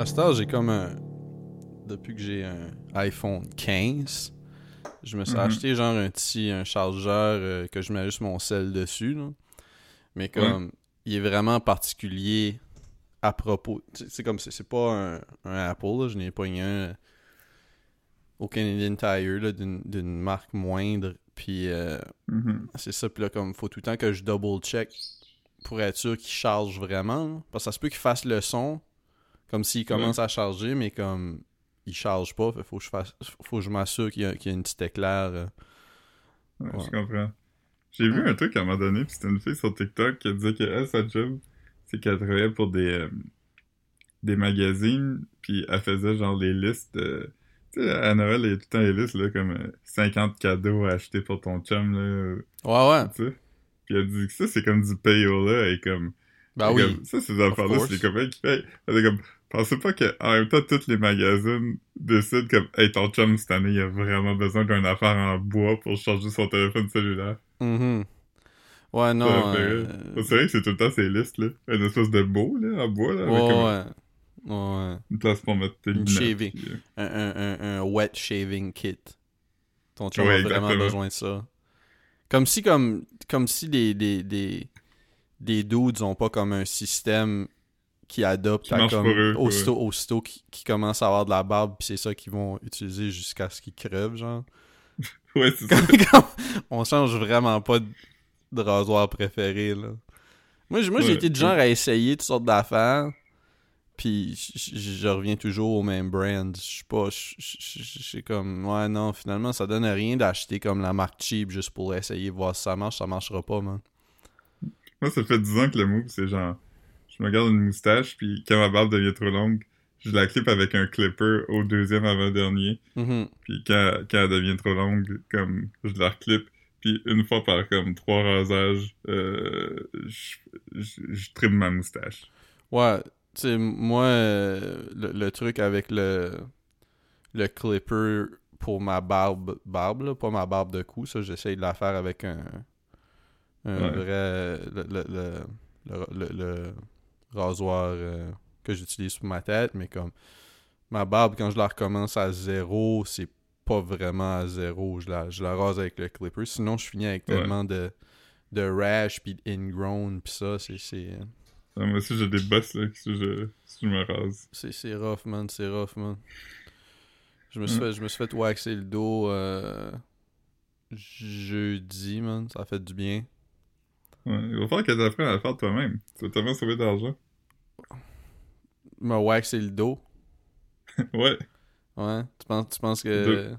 À ce temps, j'ai comme un. Depuis que j'ai un iPhone 15, je me suis Mhm. acheté genre un petit un chargeur euh, que je mets juste mon sel dessus. là. Mais comme, il est vraiment particulier à propos. C'est comme, c'est pas un, un Apple, là, je n'ai pas un au Canadian Tire d'une marque moindre. Puis euh, Mhm. c'est ça, puis là, comme, faut tout le temps que je double-check pour être sûr qu'il charge vraiment. Parce que ça se peut qu'il fasse le son, comme s'il commence à charger, mais comme il charge pas, faut que je fasse, faut que je m'assure qu'il y, a- qu'il y a une petite éclair. euh. Ouais, Ouais. Je comprends. J'ai vu un truc à un moment donné, puis c'était une fille sur TikTok qui disait que elle, sa job, c'est qu'elle travaillait pour des, euh, des magazines, puis elle faisait genre les listes. Tu sais, à Noël, il y a tout le temps les listes, là, comme euh, 50 cadeaux à acheter pour ton chum, là, Ouais, ouais. tu sais. Puis elle dit que ça, c'est comme du payola, et comme... Bah c'est oui. comme- ça, ces affaires-là, course. c'est les copains qui payent. Elle est comme... Pensez pas qu'en même temps, tous les magazines décident comme, hey, ton chum, cette année, il a vraiment besoin d'une affaire en bois pour charger son téléphone cellulaire. Mhm. Ouais, non. Euh. C'est vrai que c'est tout le temps ces listes, là. Une espèce de beau, là, en bois, là, avec Ouais. Ouais. une place pour mettre tes Une shaving. euh, Un, un, un, un wet shaving kit. Ton chum Ouais, a vraiment besoin de ça. Comme si, comme, comme si des, des, des, des dudes ont pas comme un système qui adopte Qui à marche comme pour eux, aussitôt, aussitôt qui, qui commence à avoir de la barbe puis c'est ça qu'ils vont utiliser jusqu'à ce qu'ils crevent genre. Ouais, c'est ça. On change vraiment pas de, de rasoir préféré là. Moi j'ai moi Ouais. été du genre à essayer toutes sortes d'affaires puis je- reviens toujours au même brand. Je suis pas suis comme ouais non finalement ça donne rien d'acheter comme la marque cheap juste pour essayer voir si ça marche ça marchera pas man. Moi, ça fait 10 ans que le move, c'est genre, je me garde une moustache, puis quand ma barbe devient trop longue, je la clip avec un clipper au deuxième avant-dernier, Mhm. puis quand, quand elle devient trop longue, comme, je la reclippe, puis une fois par comme trois rasages, euh, je, je, ma moustache. Ouais, tu sais, moi, euh, le, le truc avec le, le clipper pour ma barbe, barbe là, pas ma barbe de cou, ça, j'essaye de la faire avec un, un Ouais. vrai, le- le rasoir euh, que j'utilise pour ma tête, mais comme ma barbe, quand je la recommence à zéro, c'est pas vraiment à zéro, je la, je la rase avec le clipper, sinon je finis avec Ouais. tellement de, de rash, puis ingrown, puis ça, c'est... c'est Ah, moi aussi, j'ai des bosses, là, si je, si je me rase. C'est, c'est rough, man. C'est rough, man. Je me suis, Mm. fait, je me suis fait waxer le dos euh, jeudi, man. Ça a fait du bien. Ouais, il va falloir que t'apprennes à le faire toi-même. Tu vas tellement sauver d'argent. Me waxer le dos. ouais, Ouais. Tu penses, tu penses que. De-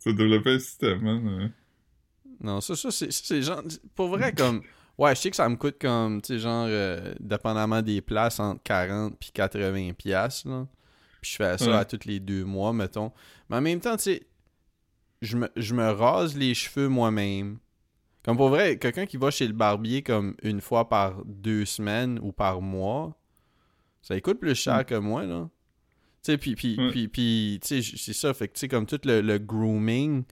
tu vas développer un système, man. euh. Non, ça, ça, c'est, genre. Pour vrai, comme. Ouais, je sais que ça me coûte comme, tu sais, genre, euh, dépendamment des places, entre 40 puis 80 piastres, là. Puis je fais ça Ouais. à tous les deux mois, mettons. Mais en même temps, tu sais, je me, je me rase les cheveux moi-même. Comme pour vrai, quelqu'un qui va chez le barbier comme une fois par deux semaines ou par mois, ça lui coûte plus cher Mm. que moi, là. Tu sais, puis, puis, puis, puis, tu sais, c'est ça. Fait que, tu sais, comme tout le, le grooming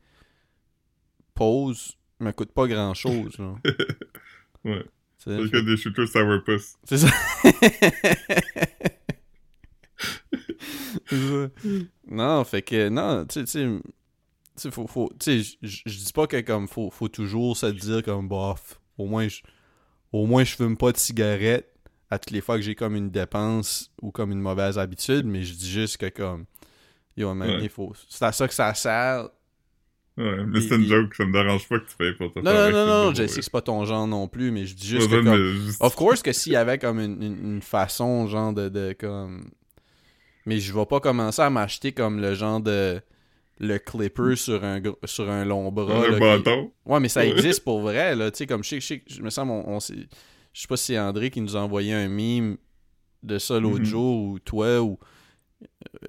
pose me coûte pas grand-chose, là. Ouais. C'est que des shooters sourpuss. c'est ça. C'est ça. Non, fait que, non, tu sais, tu faut, faut, tu sais, je dis pas que comme, faut, faut toujours se dire comme, bof, au moins, je, au moins, je fume pas de cigarette à toutes les fois que j'ai comme une dépense ou comme une mauvaise habitude, mais je dis juste que comme, yo, donné, Ouais. faut, c'est à ça que ça sert. Ouais, mais c'est une joke, ça me dérange pas que tu payes pour te Non, non, non, non, je sais que c'est pas ton genre non plus, mais je dis juste que comme. Of course que s'il y avait comme une, une- une façon, genre de, de comme. Mais je vais pas commencer à m'acheter comme le genre de. Le clipper sur un, sur un long bras. Un là, qui-. Ouais, mais ça existe pour vrai, là. Tu sais, comme je sais, je me semble, on, on s'est- Je sais pas si c'est André qui nous a envoyé un meme de ça l'autre Mhm. jour, ou toi, ou euh,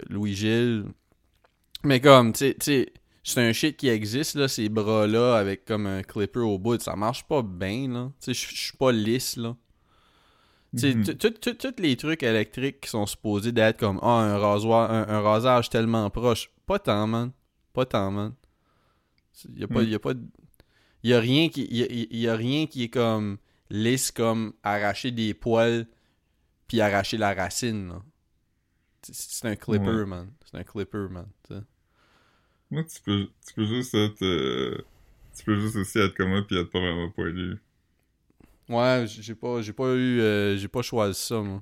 Louis-Gilles. Mais comme, tu sais- c'est un shit qui existe, là, ces bras-là, avec comme un clipper au bout. Ça marche pas bien, là. Tu sais, je suis pas lisse, là. Mhm. tout- tous les trucs électriques qui sont supposés d'être comme ah, un rasoir, un, un rasage tellement proche. Pas tant, man. Pas tant, man. Il y a pas, Mm. y a pas, y a rien qui, y a, y a rien qui est comme lisse comme arracher des poils puis arracher la racine. Là. c'est un clipper, Ouais. man. C'est un clipper, man. Moi, tu peux, tu peux juste être. euh, tu peux juste aussi être comme moi puis être pas vraiment poilu. Ouais, j'ai pas, j'ai pas eu, euh, j'ai pas choisi ça, moi.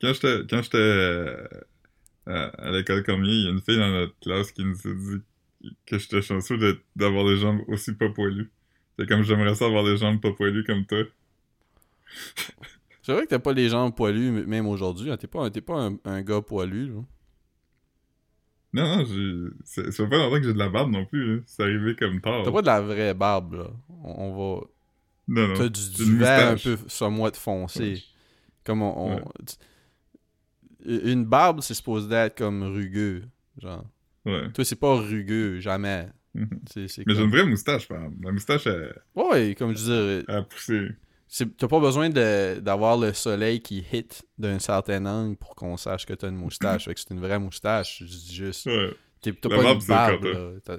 Quand j'étais, quand j'étais euh, à, à l'école Cormier, il y a une fille dans notre classe qui nous a dit que j'étais chanceux d'avoir des jambes aussi pas poilues. C'est comme j'aimerais ça avoir des jambes pas poilues comme toi. C'est vrai que t'as pas les jambes poilues, même aujourd'hui. hein. T'es pas, pas un, un gars poilu, là. Non, non, c'est- Ça fait pas longtemps que j'ai de la barbe non plus, là. C'est arrivé comme tard. T'as pas de la vraie barbe, là. On, on va... Non, non. T'as du duvet un peu somewhat foncé. Ouais. Comme on... on- Ouais. Une barbe, c'est supposé être comme rugueux, genre. Ouais. Toi, c'est pas rugueux, jamais. Mhm. Mais j'ai une vraie moustache, exemple. Ma moustache, elle, Ouais, comme je dire, elle a poussé. t'as pas besoin d'avoir le soleil qui hit d'un certain angle pour qu'on sache que t'as une moustache. fait que c'est une vraie moustache. Je dis juste... Ouais. T'as La pas barbe, une barbe, là.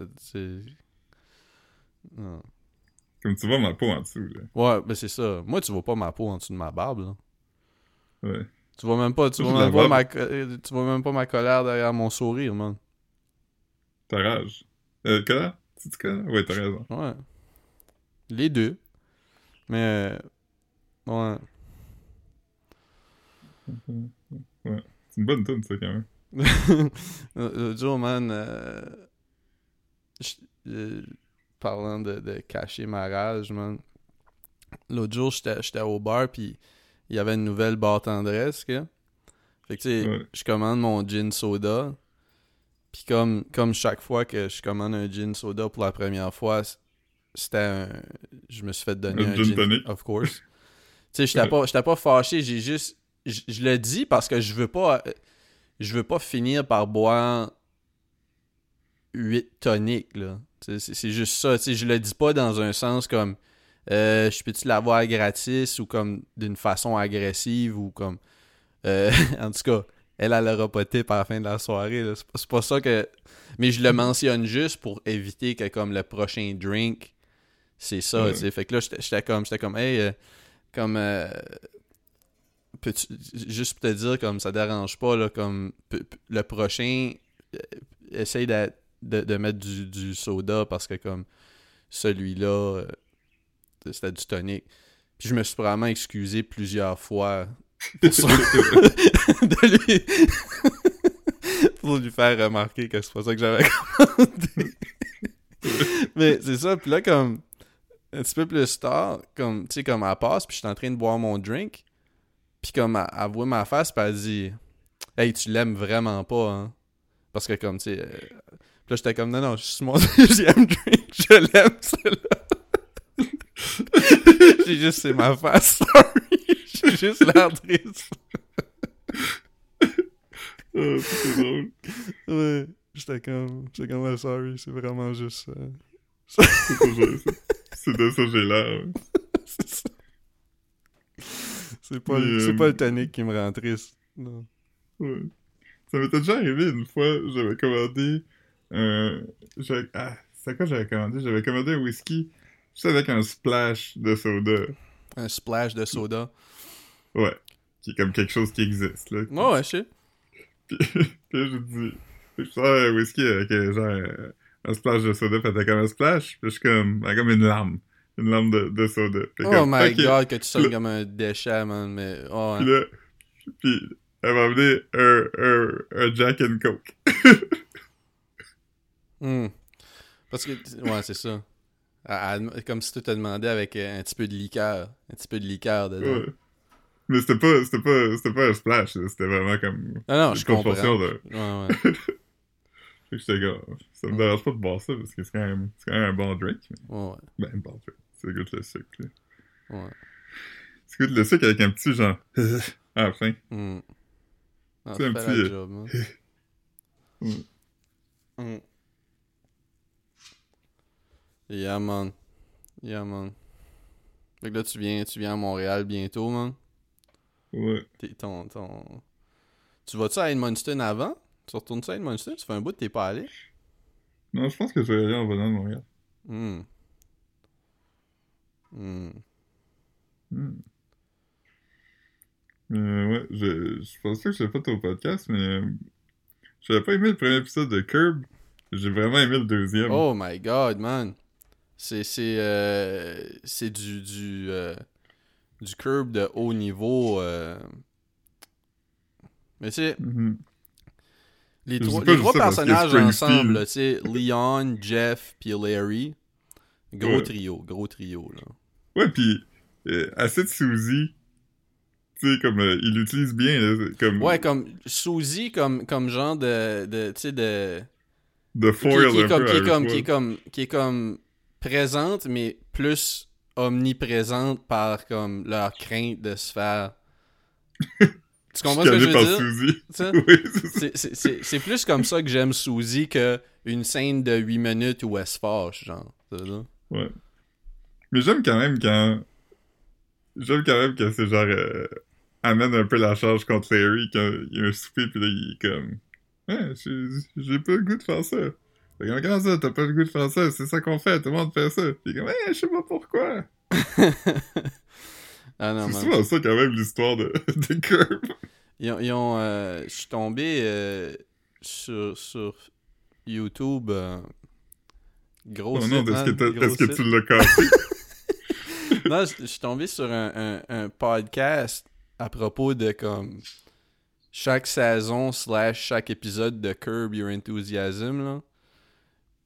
Non. Comme tu vois ma peau en dessous, là. Ouais, ben c'est ça. Moi, tu vois pas ma peau en dessous de ma barbe, là. Ouais. Tu vois même pas, tu vois même pas ma, euh, tu vois même pas ma colère derrière mon sourire, man. Ta rage. Euh, colère? Tu colère? Ouais, t'as raison. Ouais. Les deux. Mais, euh, ouais. C'est une bonne tune, ça, quand même. L'autre jour, man, euh, je- euh, parlant de, de cacher ma rage, man. L'autre jour, j'étais j'étais au bar, puis il y avait une nouvelle barre tendresse, que. Fait que, tu sais, Ouais. je commande mon gin soda. Puis comme, comme chaque fois que je commande un gin soda pour la première fois, c'était un... Je me suis fait donner Un un, gin tonic. Of course. tu sais, j'étais pas, j'étais pas fâché, j'ai juste... Je je le dis parce que je veux pas... Je veux pas finir par boire 8 toniques, là. C'est c'est juste ça. Tu sais, je le dis pas dans un sens comme... Euh, je peux-tu l'avoir gratis ou comme d'une façon agressive ou comme... euh, en tout cas, elle, elle aura pas tip à la fin de la soirée. C'est pas, ça que... Mais je le mentionne juste pour éviter que comme le prochain drink, c'est ça, Ouais. tu sais. Fait que là, j'étais comme, j'étais comme, hey, euh, comme... juste pour te dire, comme ça dérange pas, là, comme le prochain, essaye de, de, de mettre du, du soda parce que comme celui-là, c'était du tonic. Puis je me suis vraiment excusé plusieurs fois pour ça. de lui... pour lui faire remarquer que c'est pas ça que j'avais commandé. Mais c'est ça, puis là, comme un petit peu plus tard, comme, tu sais, comme elle passe, puis je suis en train de boire mon drink, puis comme elle, elle voit ma face, puis elle dit « Hey, tu l'aimes vraiment pas, hein? » Parce que comme, tu sais... euh, Puis là, j'étais comme « Non, non, c'est mon deuxième drink, je l'aime, celui-là. » J'ai juste, c'est ma face, sorry. J'ai juste l'air triste. Ah, c'est drôle. Ouais, j'étais comme, j'étais comme, sorry, c'est vraiment juste ça. C'est de ça que j'ai l'air. ouais. c'est ça. C'est pas, le- euh, pas le tonic qui me rend triste. Non. Ouais. Ça m'était déjà arrivé une fois, j'avais commandé un... j'avais- Ah, c'est quoi j'avais commandé? J'avais commandé un whisky, juste avec un splash de soda. Un splash de soda. Ouais. Qui est comme quelque chose qui existe, là. Ouais, ouais, je sais. Puis, puis j'ai dit... Je sors un whisky avec euh, genre euh, un splash de soda, fait t'as comme un splash, puis je suis comme... comme une lame. Une lame de, de soda. Oh comme, my god, que tu sonnes comme un déchet, man, mais... Oh, Puis là... Puis elle m'a amené un, un, un Jack and Coke. Hmm. Parce que, ouais, c'est ça. Elle- elle- comme si tu te demandais avec euh, un petit peu de liqueur. Un petit peu de liqueur dedans. Ouais. Mais c'était pas, c'était pas, c'était pas un splash, c'était vraiment comme Non, non, une je comprends. de... Ouais, ouais. Fait que j'étais comme, ça me dérange pas de boire ça, parce que c'est quand même, c'est quand même un bon drink. Mais... Ouais, Ben, un bon drink. Ça goûte le sucre, là. ouais. Ça goûte le sucre avec un petit genre... à la fin. Hmm. Ah, C'est un petit, job, man. Mm. Hmm. Yeah, man. Yeah, man. Fait que là, tu viens, tu viens à Montréal bientôt, man. Ouais. T'es- ton, ton... Tu vas-tu à Edmundston avant? Tu retournes-tu à Edmundston? Tu fais un bout de t'es pas allé? Non, je pense que je vais aller en venant de Montréal. Hmm. Hmm. Hmm. Euh, ouais, je, je pensais que je fait au podcast, mais euh, j'avais pas aimé le premier épisode de Curb. J'ai vraiment aimé le deuxième. Oh my god, man. C'est c'est euh, c'est du du euh, du curb de haut niveau. euh. Mais tu sais, Mhm. les trois, les trois personnages ensemble, sais, Leon, Jeff puis Larry, gros Ouais. trio, gros trio là. Ouais, pis euh, Acid Suzy, tu sais, comme euh, il l'utilise bien, là, c'est comme Ouais, comme Suzy comme comme genre de de tu sais de de foil qui est un comme est qui est comme qui est comme présente mais plus omniprésente par comme leur crainte de se faire tu comprends ce que je veux dire? Oui, c'est plus comme ça que j'aime Suzy que une scène de 8 minutes où elle se fâche, genre. Ouais. Mais j'aime quand même quand... J'aime quand même que c'est genre... euh, amène un peu la charge contre Larry quand il y a un souper, pis là, il est comme... Ouais, j'ai- j'ai pas le goût de faire ça. Comment ça, t'as pas le goût de faire ça? C'est ça qu'on fait, tout le monde fait ça. Est comme, ouais, je sais pas pourquoi. ah non, c'est souvent ça quand même l'histoire de, de Curb. Ils ont... ils ont, euh, je suis tombé euh, sur, sur YouTube... euh, gros Oh non, est-ce que, tu l'as cassé? non, je je suis tombé sur un, un, un podcast à propos de comme chaque saison slash chaque épisode de Curb Your Enthusiasm là.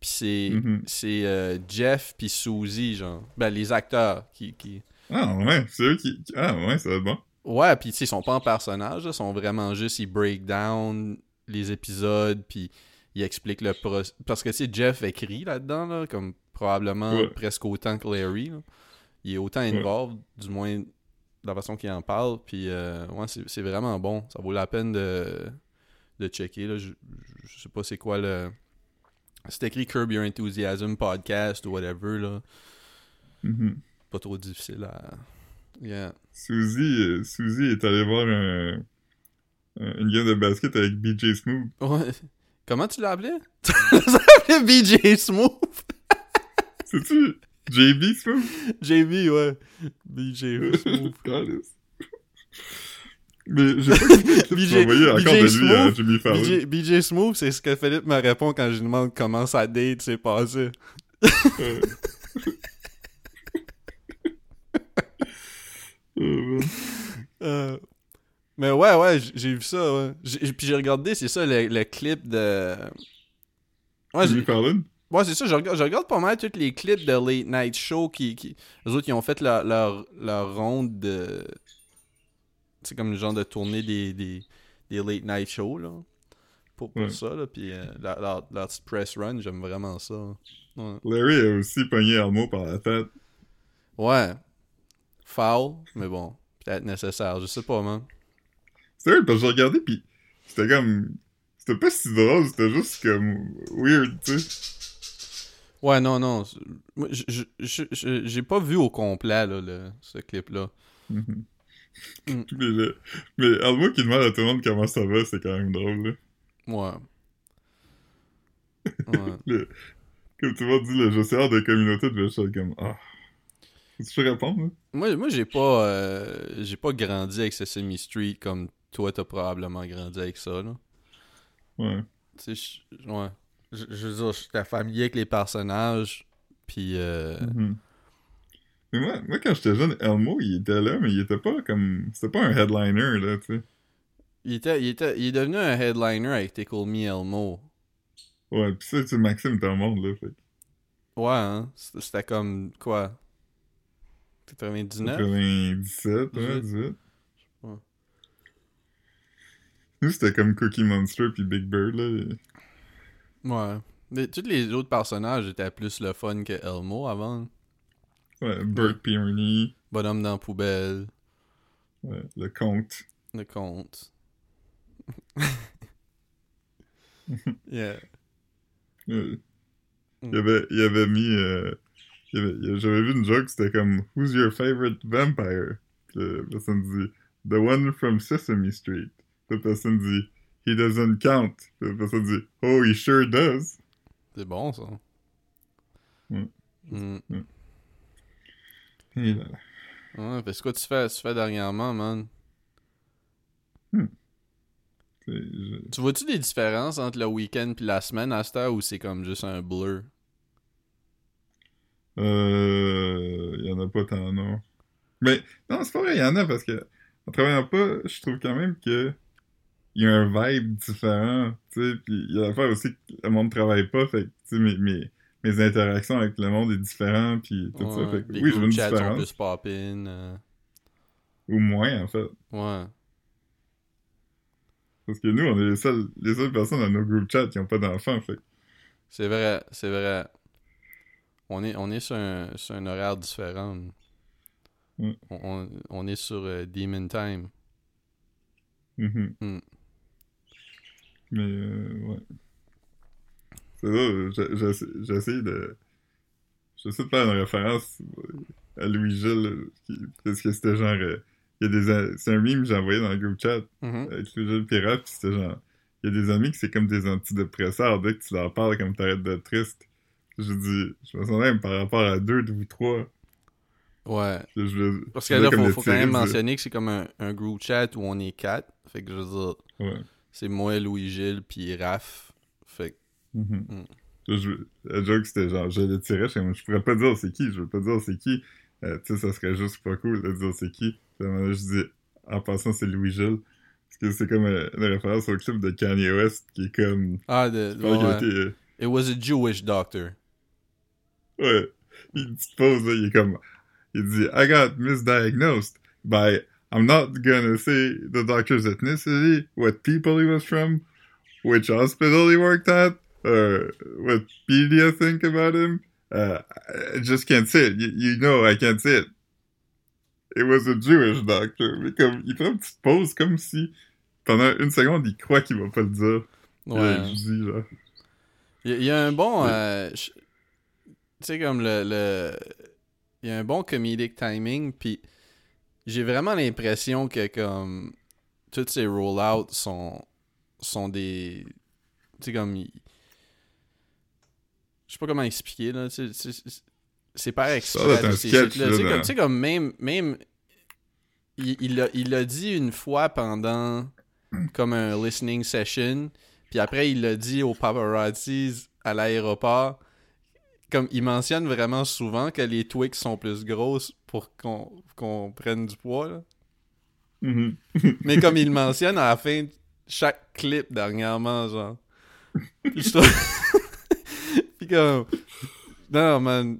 Puis c'est Mhm. euh, Jeff puis Suzy genre. Ben les acteurs qui qui Ah ouais, c'est eux qui... Ah ouais, ça va être bon. Ouais, puis tu sais ils sont pas en personnage, ils sont vraiment juste ils break down les épisodes puis ils expliquent le pro parce que tu sais Jeff écrit là-dedans là comme probablement Ouais. presque autant que Larry. là. Il est autant involved, du moins de la façon qu'il en parle. Puis, euh, ouais, c'est c'est vraiment bon. Ça vaut la peine de, de checker. Là. Je- je sais pas c'est quoi le. C'est écrit Curb Your Enthusiasm podcast ou whatever. Là. Mhm. Pas trop difficile à. Yeah. Suzy, euh, Suzy est allée voir un, un- une game de basket avec BJ Smooth. Ouais. Comment tu l'as appelé Tu appelé BJ Smooth C'est-tu JB Smooth? JB, ouais. BJ Smooth. Mais j'ai pas BJ BJ Smooth. Fallon. BJ, BJ Smooth, c'est ce que Philippe me répond quand je lui demande comment sa date s'est passée. Euh. Euh, Euh, mais ouais, ouais, j'ai vu ça, ouais. Puis j'ai regardé, c'est ça, le, le clip de... Ouais, Jimmy Fallon? ouais c'est ça, je regarde, je regarde pas mal tous les clips de Late Night Show qui... qui... Eux autres, ils ont fait leur, leur, leur ronde de... C'est comme le genre de tournée des, des, des Late Night Show, là. Pour, pour Ouais. ça, là. Puis euh, leur, leur, leur petite press run, j'aime vraiment ça. Ouais. Larry a aussi pogné Elmo par la tête. Ouais. Foul, mais bon, peut-être nécessaire, je sais pas, man. C'est vrai, parce que j'ai regardé, pis c'était comme... C'était pas si drôle, c'était juste comme weird, tu sais. Ouais, non, non. J'ai pas vu au complet, là, le, ce clip-là. Mhm. Mm. mais, le- mais Elmo qui demande à tout le monde comment ça va, c'est quand même drôle, là. Ouais. Ouais. Comme tout le monde dit, le gestionnaire de communauté devait être comme... Ah... Tu peux répondre, là? Moi, moi j'ai pas euh, j'ai pas grandi avec Sesame Street comme toi t'as probablement grandi avec ça là. Ouais. Tu sais, je- ouais. Je, je veux dire, j'étais familier avec les personnages, puis euh, Mhm. Moi, moi, quand j'étais jeune, Elmo, il était là, mais il était pas comme... C'était pas un headliner, là, tu sais. il était il était il est devenu un headliner avec Tickle Me Elmo. Ouais, pis ça, tu Maxime était au monde, là, fait Ouais, hein. C'était comme quoi? 99 97, ouais, 18. 18. Ouais. Nous, c'était comme Cookie Monster puis Big Bird, là. Ouais. Mais tous les autres personnages étaient plus le fun que Elmo avant. Ouais, Bert pis Ernie, Bonhomme dans la poubelle, ouais, le conte. le conte. yeah. Mm. Il avait, il avait mis... euh, J'avais vu une joke, c'était comme « Who's your favorite vampire? » Puis La personne dit « The one from Sesame Street. » La personne dit « He doesn't count. » Puis La personne dit « Oh, he sure does. C'est bon, ça. Mm. Mm. » Et là, là. Ouais, parce que quoi tu fais, tu fais dernièrement, man? Je- Tu vois-tu des différences entre le week-end puis la semaine à cette heure ou c'est comme juste un blur? Euh. Il y en a pas tant, non. Mais, non, c'est pas vrai, il y en a parce que, en travaillant pas, je trouve quand même que. Il y a un vibe différent, tu sais, puis il y a l'affaire aussi que le monde travaille pas, fait que, tu sais, mes, mes, mes interactions avec le monde est différent, puis tout ça, fait que, les oui, je veux group une chats sont différence, plus pop-in. euh, ou moins, en fait. Ouais. Parce que nous, on est les seules, les seules personnes dans nos group chats qui ont pas d'enfants, fait C'est vrai, c'est vrai. On est, on est sur, un, sur un horaire différent. Mm. On, on, on est sur euh, Demon Time. mhm. Mm. Mais, euh, ouais. C'est ça, j'essaie de... J'essaie de faire une référence à Louis-Gilles, parce que c'était genre... euh, il y a des... C'est un meme que j'ai envoyé dans le groupe chat Mhm. avec Louis-Gilles Pirate, pis c'était genre... Il y a des amis qui c'est comme des antidépresseurs, dès que tu leur parles comme t'arrêtes d'être triste. Je dis... Je me sens même par rapport à deux de vous trois. Ouais. Je, je, Parce que là, faut, faut quand même mentionner que c'est comme un, un group chat où on est quatre. Fait que je veux dire, Ouais. c'est moi, Louis-Gilles, puis Raph. Mhm. Mm. Je, la joke, c'était genre, je le tirais, je, suis comme, je pourrais pas dire c'est qui, je veux pas dire c'est qui. Euh, tu sais, ça serait juste pas cool de dire c'est qui. Puis à je dis, en passant, c'est Louis-Gilles. Parce que c'est comme euh, une référence au clip de Kanye West qui est comme. ah, de, a ouais. été, euh, It was a Jewish doctor. ouais. Il petite pause, là, il est comme. Il dit, I got misdiagnosed by. I'm not gonna say the doctor's ethnicity, what people he was from, which hospital he worked at, uh, what media think about him? Uh, I just can't say it. You, you know I can't say it. It was a Jewish doctor. Mais comme, il prend une petite pause comme si, pendant une seconde, il croit qu'il va pas le dire. Ouais. Il dit, genre. Il y, a- un bon. Euh, je- tu sais, comme le. le- Il y a un bon comedic timing, puis j'ai vraiment l'impression que, comme. Toutes ces rollouts sont. sont des. Tu sais, comme. Je sais pas comment expliquer, là. C'est c'est par exprès. doit être là, un ces sketch, shit-là. là, Tu sais, dans- comme, comme même. même il il l'a il dit une fois pendant comme un listening session, puis après il l'a dit aux paparazzis à l'aéroport. Comme il mentionne vraiment souvent que les Twix sont plus grosses pour qu'on qu'on prenne du poids. là. Mhm. Mais comme il mentionne à la fin de chaque clip dernièrement, genre. Puis je trouve. Puis comme. Non, man.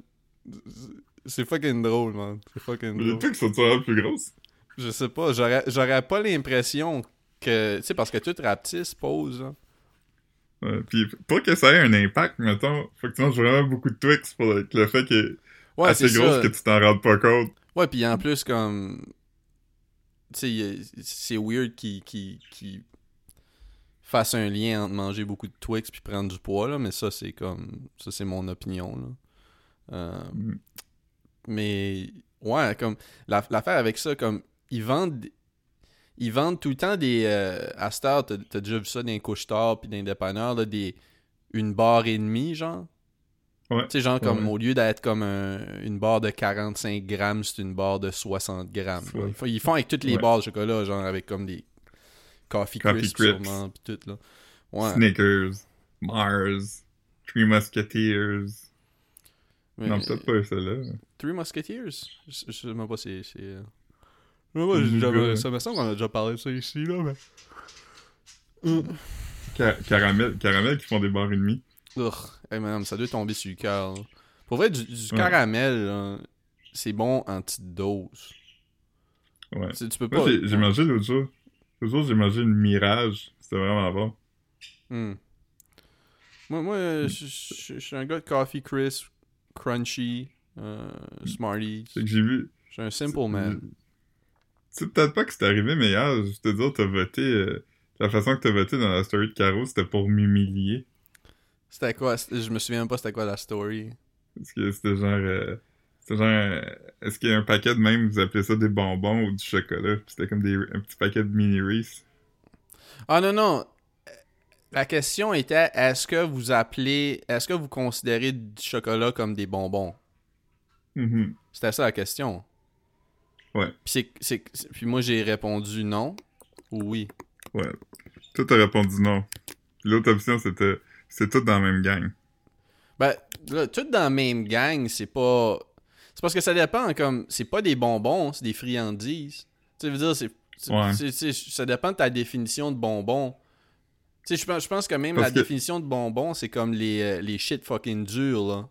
C'est fucking drôle, man. C'est fucking Les drôle. trucs sont toujours plus grosses. Je sais pas, j'aurais j'aurais pas l'impression que. Tu sais, parce que tout rapetisse, pose. hein. Ouais, puis pour que ça ait un impact, mettons, faut que tu manges vraiment beaucoup de Twix pour le, que le fait qu'il est Ouais, assez c'est grosse ça. que tu t'en rendes pas compte. Ouais, puis en plus, comme. Tu sais, c'est weird qu'il qu'il- qu'il fasse un lien entre manger beaucoup de Twix puis prendre du poids, là, mais ça, c'est comme. Ça, c'est mon opinion, là. Euh, Mm. mais. Ouais, comme. la- L'affaire avec ça, comme. Ils vendent. Ils vendent tout le temps des. Euh, à heure, t'as déjà vu ça dans les couches-tard puis dans les dépanneurs, là, des. Une barre et demie, genre. Ouais. Tu sais, genre, comme Ouais. au lieu d'être comme un- une barre de 45 grammes, c'est une barre de 60 grammes. Ouais. Ils, font, ils font avec toutes les barres de chocolat, genre avec comme des Coffee, Coffee Crisp, sûrement, pis tout, là. Ouais. Snickers, Mars, Three Musketeers. Mais- Non, peut-être pas celle-là. Three Musketeers? Je, je sais même pas si c'est... euh, ouais. ça me semble qu'on a déjà parlé de ça ici, là, mais... Ca- caramel, caramel qui font des barres et demie. Urgh. Hey, man, ça doit tomber sur le cœur. Pour vrai, du, caramel, c'est bon en petite dose. Ouais. Tu peux Moi, pas... j'ai mangé l'autre jour. J'ai mangé une Mirage. C'était vraiment bon. Hmm. Moi, moi euh, je suis un gars de Coffee Crisp, Crunchy, euh, Smarties. Fait que j'ai vu. Je suis un simple man. Tu sais peut-être pas que c'est arrivé, mais hier, je te dire, t'as voté. euh, la façon que t'as voté dans la story de Caro, c'était pour m'humilier. C'était quoi? Je me souviens même pas c'était quoi la story. Parce que c'était genre. euh, c'était genre. Est-ce qu'il y a un paquet de même, vous appelez ça des bonbons ou du chocolat? Puis c'était comme des, un petit paquet de mini Reese. Ah non, non. La question était, est-ce que vous appelez... Est-ce que vous considérez du chocolat comme des bonbons? Mhm. C'était ça la question. Ouais. Puis, c'est, c'est- c'est- puis moi, j'ai répondu non. ou oui? Ouais. Toi, t'as répondu non. L'autre option, c'était c'est tout dans la même gang. Ben, là, tout dans la même gang, c'est pas. Parce que ça dépend, comme. C'est pas des bonbons, c'est des friandises. Tu sais, veux dire, c'est. Ouais. ça dépend de ta définition de bonbons. Tu sais, je pense, je pense que même Parce la que- définition de bonbons, c'est comme les, euh, les shit fucking durs, là.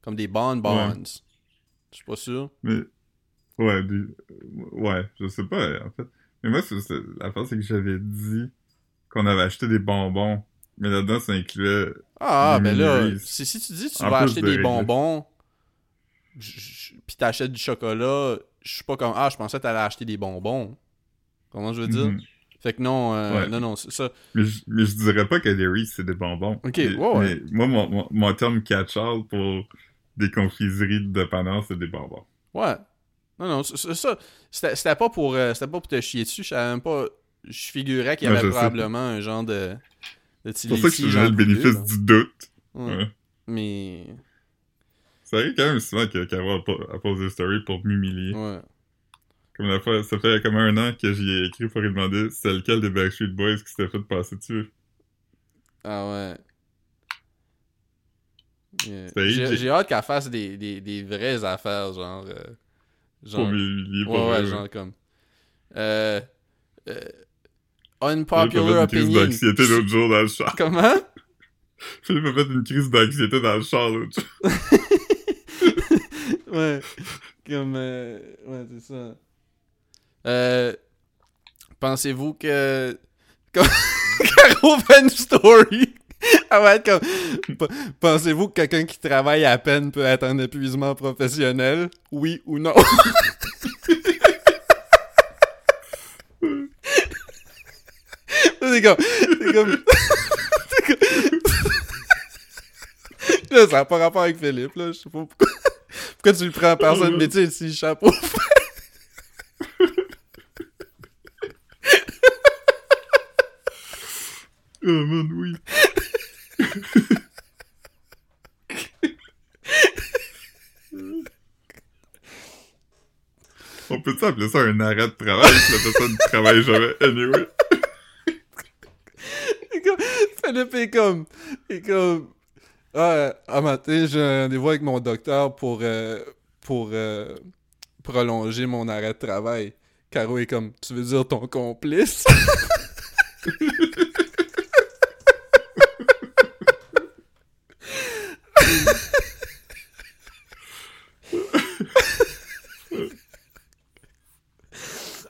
Comme des bonbons. Je suis pas sûr. Mais, ouais, du- ouais, je sais pas, en fait. Mais moi, c'est, la part, c'est que j'avais dit qu'on avait acheté des bonbons, mais là-dedans, ça incluait... Ah, Des ben là, si, si tu dis que tu En vas acheter de des bonbons, puis t'achètes du chocolat, je suis pas comme Ah, je pensais que t'allais acheter des bonbons. Comment je veux dire? Mhm. Fait que non, euh, Ouais. non, non, c'est ça. Mais, je, mais je dirais pas que les Reese, c'est des bonbons. Ok, mais, ouais, ouais. mais moi, mon, mon, mon terme catch-all pour des confiseries de dépanneurs, c'est des bonbons. Ouais. Non, non, ça. C'était pas pour euh, pas pour te chier dessus. Je savais même pas. Je figurais qu'il y Ouais, avait sais. probablement un genre de. de C'est pour ça que je le bénéfice du doute. Ouais. Mais. Ça arrive quand même souvent que Caro a, posé des stories pour m'humilier. Ouais. Comme la fois, ça fait comme un an que j'y ai écrit pour lui demander c'est lequel des Backstreet Boys qui s'était fait passer dessus? Ah ouais. Yeah. C'était J'ai hâte qu'elle fasse des, des, des vraies affaires, genre. euh, Pour genre. m'humilier. Ouais, pour ouais, vrai, genre comme. Euh. euh, unpopular une opinion. d'anxiété l'autre jour dans le char. Comment? Philippe a fait une crise d'anxiété dans le char l'autre jour. ouais. Comme. euh, ouais, c'est ça. Euh. Pensez-vous que. Comme... Caro une story? Va être comme. Pensez-vous que quelqu'un qui travaille à peine peut être en épuisement professionnel? Oui ou non? c'est comme. C'est comme. c'est comme- là, ça n'a pas rapport avec Philippe, là. Je sais pas pourquoi. Pourquoi tu le prends en personne, mais tu sais, si chapeau. Oh man, oui. On peut-tu appeler ça un arrêt de travail si la personne ne travaille jamais? Anyway? Philippe est comme. est comme. Ah, un matin, j'ai un rendez-vous avec mon docteur pour. euh, euh, prolonger mon arrêt de travail. Caro est comme. Tu veux dire ton complice?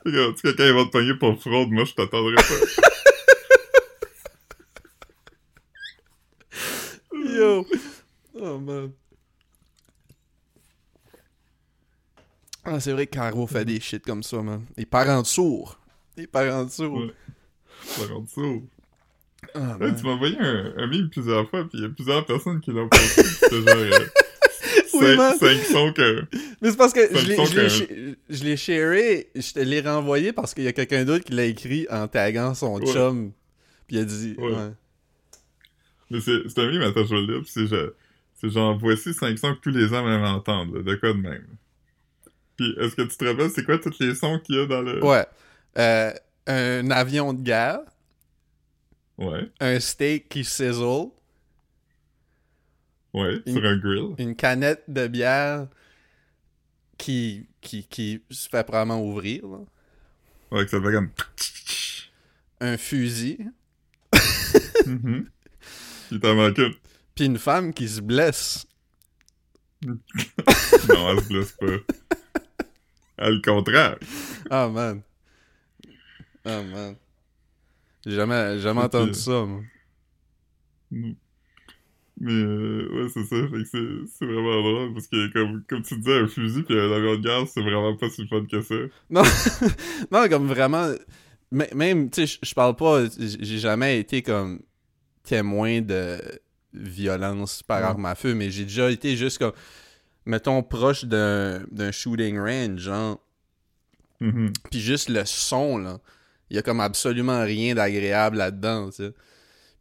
Regarde, si quelqu'un va te pogner pour fraude, moi je t'attendrai pas. Yo! Oh man. Ah, c'est vrai que Caro fait des shit comme ça, man. Les parents sourds. Les parents sourds. Ouais. Ça rend sourd. Ah, tu m'as envoyé un, un meme plusieurs fois, puis il y a plusieurs personnes qui l'ont posté. C'était genre. Euh, Oui, que. Mais c'est parce que je l'ai- je sharé, je te l'ai renvoyé parce qu'il y a quelqu'un d'autre qui l'a écrit en taguant son Ouais. chum. Puis il a dit. Ouais. ouais. Mais c'est c'est un vais le lire, puis c'est genre, genre, voici 5 sons que tous les hommes aiment entendre, là, de quoi de même. Puis, est-ce que tu te rappelles, c'est quoi tous les sons qu'il y a dans le... Ouais. Euh, un avion de guerre, Ouais, un steak qui sizzle, ouais, Une- sur un grill. une canette de bière qui, qui, qui se fait probablement ouvrir, là. Ouais, que ça fait comme... un fusil, Mhm. Il t'en manque une. puis une femme qui se blesse. Non, elle se blesse pas. Elle, le contraire. Ah, man. Ah, man. J'ai jamais, jamais entendu ça, moi. Mais, euh, ouais, c'est ça, fait que c'est- vraiment drôle, parce que, comme, comme tu disais, un fusil pis un avion de gaz, c'est vraiment pas si fun que ça. Non, non comme vraiment. m- Même, tu sais, je- parle pas. J'ai jamais été comme témoin de violence par Ouais. arme à feu, mais j'ai déjà été juste comme. Mettons, proche d'un shooting range, genre. Mhm. Puis juste le son, là. Il y a comme absolument rien d'agréable là-dedans, tu sais.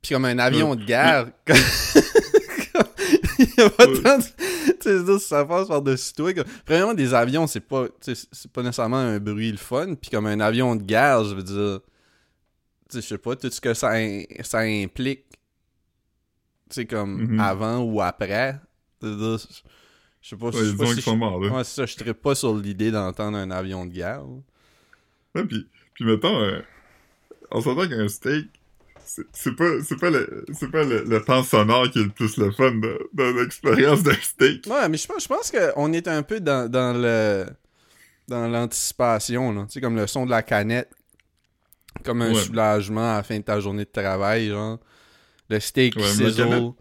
Puis comme un avion de guerre. comme- Il y a pas tant de... Tu sais, c'est-à-dire, ça passe par-dessus toi. Comme... Premièrement, des avions, c'est pas... C'est pas nécessairement un bruit le fun. Puis comme un avion de guerre, je veux dire... je sais pas, tout ce que ça, ça implique, tu sais, comme Mhm. avant ou après. Je sais pas, Ouais, je sais ils pas ont si je... Ouais, ça, je serais pas sur l'idée d'entendre un avion de guerre. Ouais, puis, puis mettons, euh, on s'entend qu'un steak, c'est c'est pas, c'est pas, le, c'est pas le, le temps sonore qui est le plus le fun de, de l'expérience d'un steak. Ouais, mais je pense, je pense qu'on est un peu dans, dans le dans l'anticipation, là. Tu sais, comme le son de la canette. Comme un Ouais. soulagement à la fin de ta journée de travail, genre. Le steak Ouais, la canette-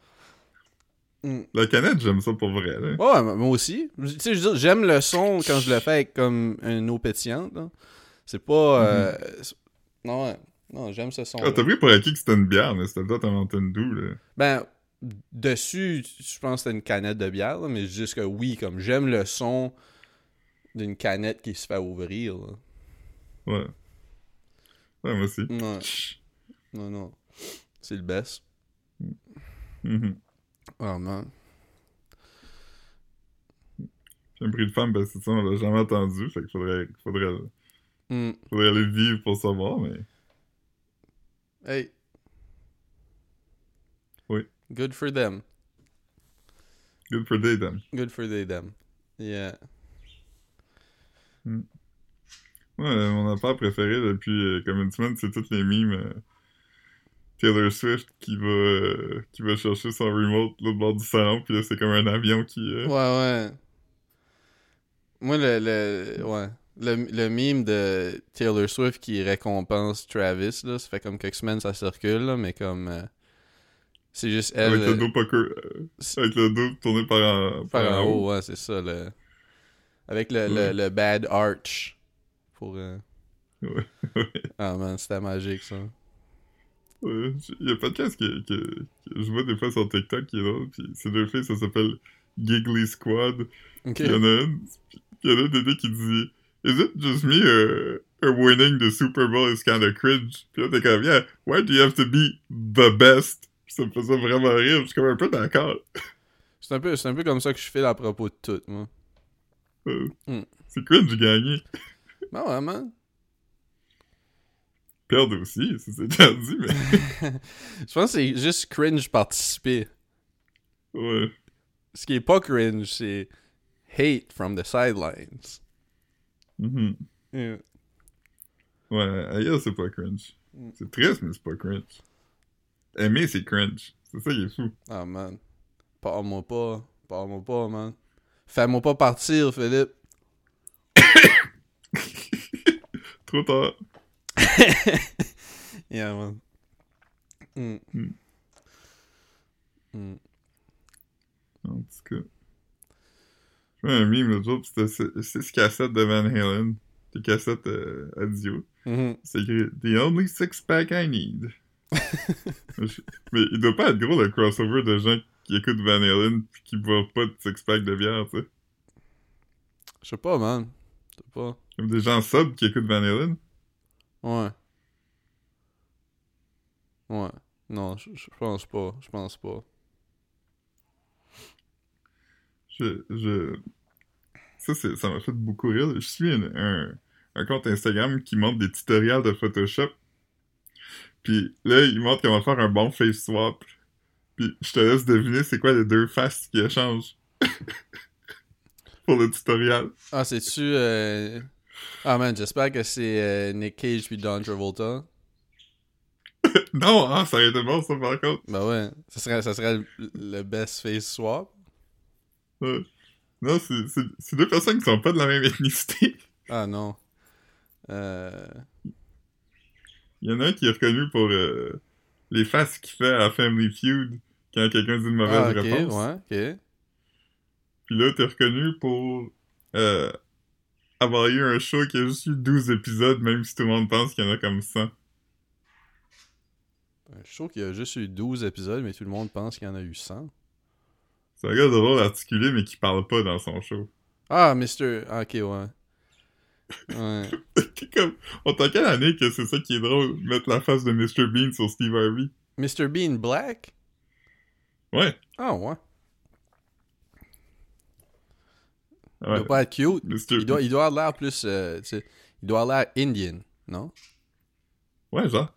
Mm. La canette, j'aime ça pour vrai, là. Ouais, moi aussi. Tu sais, j'aime le son quand je le fais avec comme une eau pétillante, là. C'est pas... euh, c'est- Non, ouais. Non, j'aime ce son. Ah, t'as pris pour acquis que c'était une bière, mais c'était peut-être un Mountain Dew, là. Ben, dessus, je pense que c'était une canette de bière, là, mais juste que oui, comme j'aime le son d'une canette qui se fait ouvrir. là. Ouais. Ouais, moi aussi. Ouais. Non, non. C'est le best. Mhm. Oh man. J'ai un prix de femme, ben c'est ça, on l'a jamais entendu, fait qu'il faudrait, faudrait, Mm. faudrait aller le vivre pour savoir, mais... Hey. Oui. Good for them. Good for day, then. Good for they them. Yeah. Ouais, mon affaire préférée depuis euh, comme une semaine, c'est toutes les mimes euh, Taylor Swift qui va euh, qui va chercher son remote l'autre bord du salon, puis là c'est comme un avion qui... euh, Ouais, ouais. Moi, le, le, ouais. Le, le meme de Taylor Swift qui récompense Travis, là, ça fait comme quelques semaines ça circule, là, mais comme. euh, c'est juste elle. avec le dos poker... avec le dos tourné par en, par en haut, ouais, c'est ça. Le, avec le, Ouais. le, le bad arch. Pour. euh, Ouais, ouais. Ah man, c'était magique ça. Ouais, Il y a pas de casque que, que, que je vois des fois sur TikTok qui est drôle, puis ces deux filles, ça s'appelle Giggly Squad. Ok. Puis il y en a une, il y en a une qui dit Is it just me or, or winning the Super Bowl is kind of cringe? Puis là, t'es comme, yeah, why do you have to be the best? Puis ça me faisait vraiment rire, je suis comme un peu d'accord. C'est un, peu, c'est un peu comme ça que je file à propos de tout, moi. Euh, Hmm. C'est cringe de gagner. Ben ouais, man. Perdre aussi, ça c'est déjà dit, mais Je pense que c'est juste cringe participer. ouais. Ce qui est pas cringe, c'est hate from the sidelines. Mhm. Yeah. Ouais, ailleurs c'est pas cringe. Hmm. C'est triste, mais c'est pas cringe. Aimer, c'est cringe. C'est ça qui est fou. Ah man. Parle-moi pas. Parle-moi pas, man. Fais-moi pas partir, Philippe. Trop tard. Yeah, man. Mm. Mm. Mm. En tout cas. Je vois un meme l'autre jour, c'était six- six cassettes de Van Halen. Des cassettes euh, audio. Mhm. C'est écrit The only six pack I need. Je- Mais il doit pas être gros le crossover de gens qui écoutent Van Halen pis qui boivent pas de six pack de bière, tu sais. Je sais pas, man. Pas. Comme des gens sobres qui écoutent Van Halen. Ouais. Ouais. Non, je je pense pas. Je pense pas. Je, je... Ça, ça m'a fait beaucoup rire. Je suis un, un, un compte Instagram qui montre des tutoriels de Photoshop. Puis là, il montre comment faire un bon face swap. Puis je te laisse deviner c'est quoi les deux faces qui échangent. Pour le tutoriel. Ah, c'est-tu. Euh... Ah, man, j'espère que c'est euh, Nick Cage puis Don Travolta. non, hein, ça aurait été bon ça par contre. Ben ouais. Ça serait, ça serait le, le best face swap. Ouais. Non, c'est, deux personnes qui sont pas de la même ethnicité. Ah non. Euh. Il y en a un qui est reconnu pour euh, les faces qu'il fait à Family Feud quand quelqu'un dit une mauvaise Ah, ok, réponse. ouais, ok. Puis là, t'es reconnu pour euh, avoir eu un show qui a juste eu 12 épisodes, même si tout le monde pense qu'il y en a comme 100. Un show qui a juste eu 12 épisodes, mais tout le monde pense qu'il y en a eu 100. C'est un gars drôle articulé, mais qui parle pas dans son show. Ah, Mr. Ah, ok, ouais. Ouais. Comme... On t'a quelle année que c'est ça qui est drôle, mettre la face de Mr. Bean sur Steve Harvey? Mr. Bean Black? Ouais. Ah, ouais. Il ouais. doit pas être cute. Il doit, il doit avoir l'air plus. euh, il doit avoir l'air Indian, non? Ouais, genre.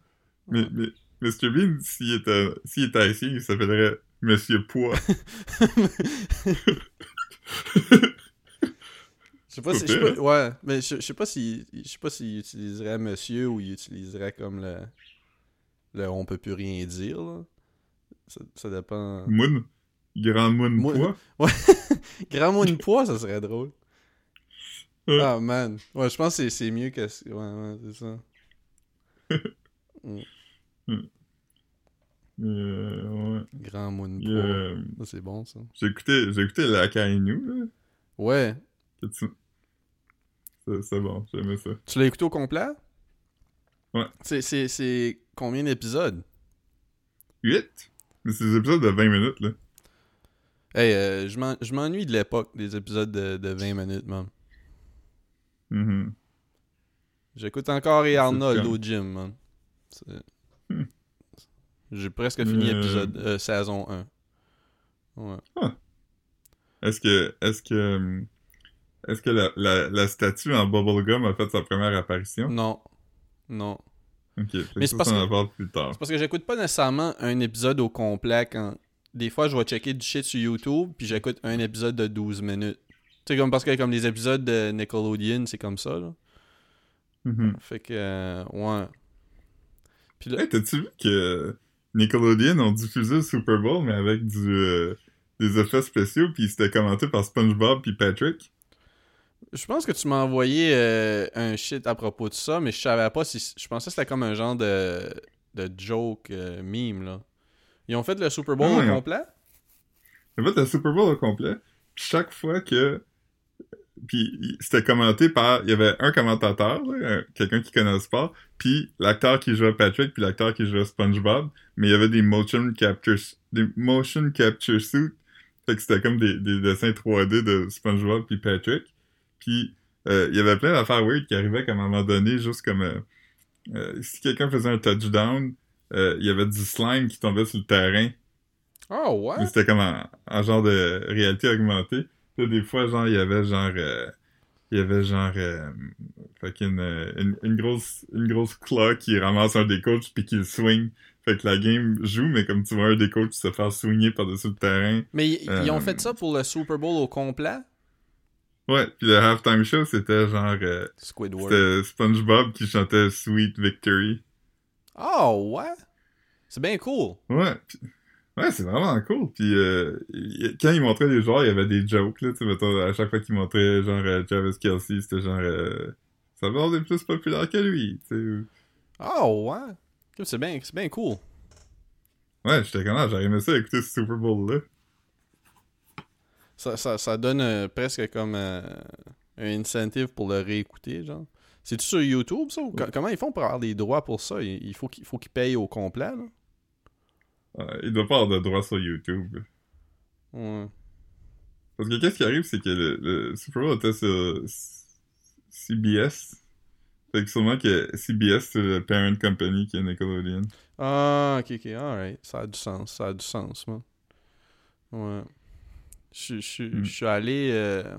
Mais, mais Mr. Bean, s'il était, s'il était haïtien, il s'appellerait Monsieur Pois. Je sais pas si. je sais pas- ouais, mais je, sais pas si. Je sais pas s'il utiliserait monsieur ou il utiliserait comme le. Le on peut plus rien dire, là. Ça, ça dépend. Moon. Grand Moon Moon. Pois. Grand mot de poids, ça serait drôle. Ouais. Ah man. Ouais, je pense que c'est- mieux que. Ouais, ouais, c'est ça. Euh, ouais. Grand y a, poids. euh, c'est bon, ça. J'ai écouté, j'ai écouté la Kainu, là? Ouais. C'est bon, j'aimais ça. Tu l'as écouté au complet? Ouais. C'est- combien d'épisodes? 8? Mais c'est des épisodes de 20 minutes, là. Hey, euh, je m'en- je m'ennuie de l'époque des épisodes de, de 20 minutes, man. Mhm. J'écoute encore et Arnold au gym, man. Hmm. J'ai presque fini Euh. épisode euh, saison 1. Ouais. Est-ce que, est-ce que, hum, est-ce que la, la, la statue en bubblegum a fait sa première apparition? Non. Non. Ok, Mais c'est parce que- plus tard. C'est parce que j'écoute pas nécessairement un épisode au complet quand. Des fois, je vais checker du shit sur YouTube, puis j'écoute un épisode de 12 minutes. Tu sais, comme parce que comme les épisodes de Nickelodeon, c'est comme ça, là. Mhm. Fait que. euh, ouais. Puis là. Hey, t'as-tu vu que Nickelodeon ont diffusé le Super Bowl, mais avec du, euh, des effets spéciaux, puis c'était commenté par SpongeBob puis Patrick? Je pense que tu m'as envoyé euh, un shit à propos de ça, mais je savais pas si. Je pensais que c'était comme un genre de, de joke meme, là. Ils ont fait le Super Bowl Ah, au complet? En fait, le Super Bowl au complet, puis chaque fois que... Puis c'était commenté par... Il y avait un commentateur, quelqu'un qui connaît le sport, puis l'acteur qui jouait Patrick, puis l'acteur qui jouait SpongeBob, mais il y avait des motion capture... des motion capture suits, fait que c'était comme des, des dessins 3D de SpongeBob puis Patrick, puis euh, il y avait plein d'affaires weird qui arrivaient comme à un moment donné, juste comme... euh, euh, si quelqu'un faisait un touchdown, euh, il y avait du slime qui tombait sur le terrain, Oh, ouais? mais c'était comme en genre de réalité augmentée. Des fois, genre, il y avait genre... euh, il y avait genre... Euh, fucking, euh, une, une grosse une grosse claw qui ramasse un des coachs puis qui le swing. Fait que la game joue, mais comme tu vois un des coachs se faire swinger par-dessus le terrain. Mais ils, ils ont fait ça pour le Super Bowl au complet? Ouais, puis le halftime show, c'était genre... euh, Squidward. c'était SpongeBob qui chantait Sweet Victory. Oh, ouais? C'est bien cool. Ouais, pis- ouais, c'est vraiment cool. Puis euh, il- quand il montrait les joueurs, il y avait des jokes là, tu sais, mettons, à chaque fois qu'il montrait genre euh, Travis Kelsey, c'était genre euh, ça va est plus populaire que lui, tu sais. Oh, ouais? C'est bien, c'est bien cool. Ouais, j'étais comment, j'aurais aimé ça écouter ce Super Bowl là. Ça, ça, ça donne euh, presque comme euh, un incentive pour le réécouter, genre. C'est-tu sur YouTube, ça? ou comment ils font pour avoir des droits pour ça? Il, faut qu'ils payent au complet, là? Euh, il doit pas avoir de droit sur YouTube. Ouais. Parce que qu'est-ce qui arrive, c'est que le, le Super Bowl était sur CBS. Fait que sûrement que CBS, c'est le parent company qui est Nickelodeon. Ah, ok, ok, alright. Ça a du sens, ça a du sens, man. Ouais. Je, je, Hmm. je suis allé euh,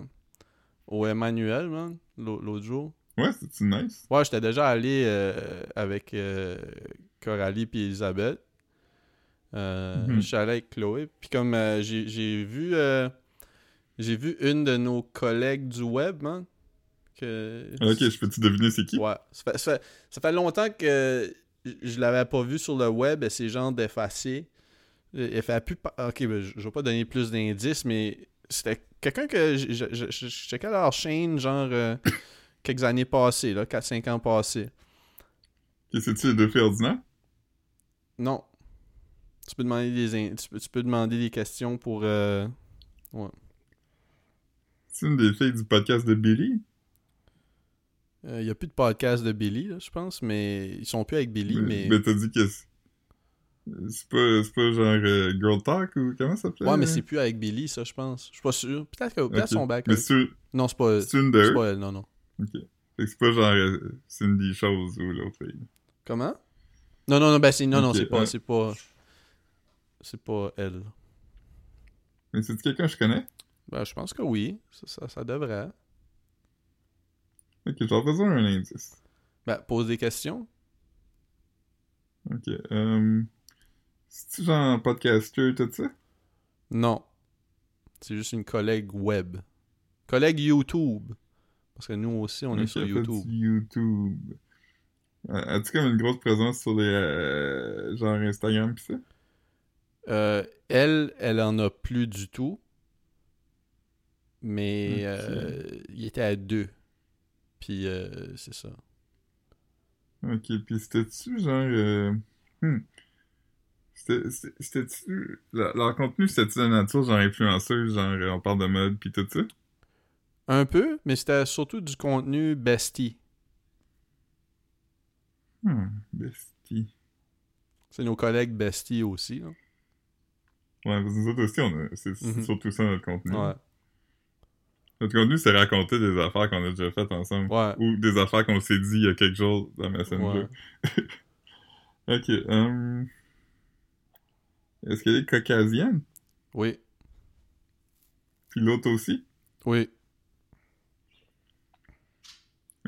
au Emmanuel, man, l'au- l'autre jour. Ouais, c'est nice? Ouais, j'étais déjà allé euh, avec euh, Coralie puis Elisabeth. Euh, Mhm. Je suis allé avec Chloé. Puis comme euh, j'ai vu j'ai vu une de nos collègues du web, man. Que... Ok, je peux-tu deviner c'est qui? Ouais. Ça fait, ça fait- ça fait longtemps que je- l'avais pas vu sur le web, et c'est genre d'effacer. Elle fait plus. pa- Ok, ben, je je vais pas donner plus d'indices, mais c'était quelqu'un que je je- je- checkais leur chaîne, genre quelques années passées, là, 4-5 ans passés. C'est-tu les deux filles ordinaires? Non. Tu peux demander des, tu peux, tu peux demander des questions pour. euh, C'est une des filles du podcast de Billy? Il n'y a plus de podcast de Billy, je pense, mais ils sont plus avec Billy, mais. Mais t'as dit que c'est c'est pas, c'est pas genre euh, Girl Talk ou comment ça s'appelle? Ouais, mais c'est plus avec Billy, ça, je pense. Je suis pas sûr. Peut-être que son back. Mais avec- c'est Non, c'est pas, c'est une de c'est pas elle, non, non. Ok. Fait que c'est pas genre euh, Cindy Chose ou l'autre fille. Comment? Non, non, non, ben c'est. Non, non, c'est pas. ouais. C'est pas. C'est pas elle. Mais c'est quelqu'un que je connais? Ben, je pense que oui. Ça, ça, ça devrait. Ok, j'en faisais un indice. Ben, pose des questions. Ok. Euh... C'est-tu genre podcaster, tout ça? Non. C'est juste une collègue web. Collègue YouTube. Parce que nous aussi, on est sur YouTube. YouTube. Euh, As-tu comme une grosse présence sur les euh, genre Instagram pis ça? Euh, elle, elle en a plus du tout. Mais Ok. euh, il était à deux. Puis euh, c'est ça. Ok, pis c'était-tu genre... Hmm. C'était- c'était- C'était-tu... Leur, leur contenu, c'était-tu de nature genre influenceuse, genre on parle de mode pis tout ça? Un peu, mais c'était surtout du contenu bestie. Hmm, bestie. C'est nos collègues bestie aussi. là. Ouais, parce que nous autres aussi, on a... c'est c'est Mhm. surtout ça notre contenu. Ouais. Notre contenu, c'est raconter des affaires qu'on a déjà faites ensemble. Ouais. Ou des affaires qu'on s'est dit il y a quelques jours dans Messenger. ok. hum. Est-ce qu'elle est caucasienne? Oui. Puis l'autre aussi? Oui.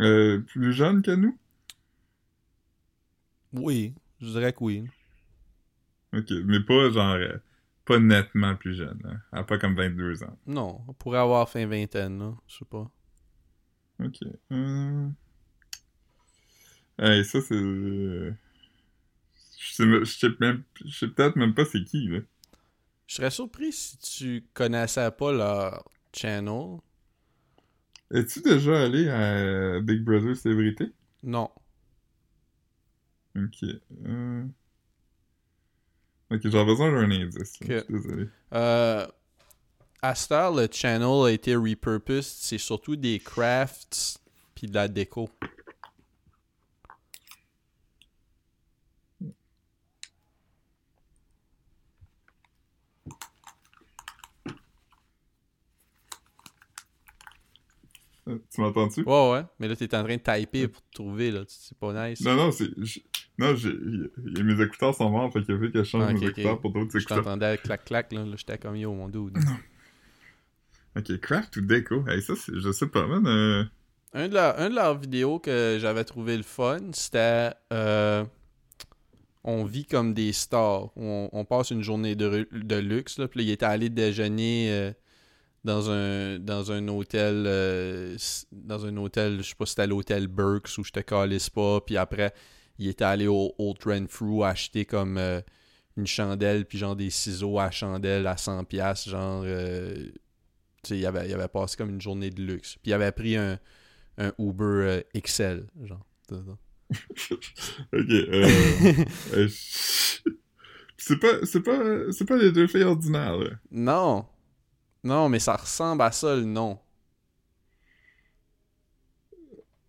Euh, plus jeune que nous? Oui. Je dirais que oui. Ok, mais pas genre... euh, pas nettement plus jeune. Hein. Elle a pas comme 22 ans. Non. On pourrait avoir fin vingtaine, là. Je sais pas. Ok. hum. Hey, ça c'est... euh, Je sais, je sais même... Je sais peut-être même pas c'est qui, là. Je serais surpris si tu connaissais pas leur channel. Es-tu déjà allé à Big Brother Célébrité? Non. Ok. Euh... Ok, j'aurais besoin d'un indice. là. Ok. Je suis désolé. Euh, à cette heure, le channel a été repurposed. C'est surtout des crafts puis de la déco. Tu m'entends-tu? Ouais, ouais. Mais là, t'es en train de typer pour te trouver, là. C'est pas nice. Non, non, c'est... je- Non, j'ai... mes écouteurs sont morts, fait qu'il a fallu que je change Ah, mes écouteurs pour d'autres Je écouteurs. t'entendais avec clac-clac, là. Là, j'étais comme yo, mon dude. Ok, craft ou déco? Hey, ça, c'est... Je sais pas, man. euh, Un de, leurs- un de leurs vidéos que j'avais trouvé le fun, c'était euh, On vit comme des stars. On, on passe une journée de, de luxe. Là, puis là, il était allé déjeuner euh, dans un dans un hôtel euh, dans un hôtel, je sais pas si c'était l'hôtel Burks je te calisse pas. Puis après, il était allé au Old Renfrew acheter comme euh, une chandelle puis genre des ciseaux à chandelle à 100$, piastres, genre euh, tu sais, il avait, il avait passé comme une journée de luxe. Puis il avait pris un, un Uber euh, XL, genre. Ok, C'est pas... C'est pas... C'est pas les deux filles ordinaires, là. non. Non, mais ça ressemble à ça, le nom.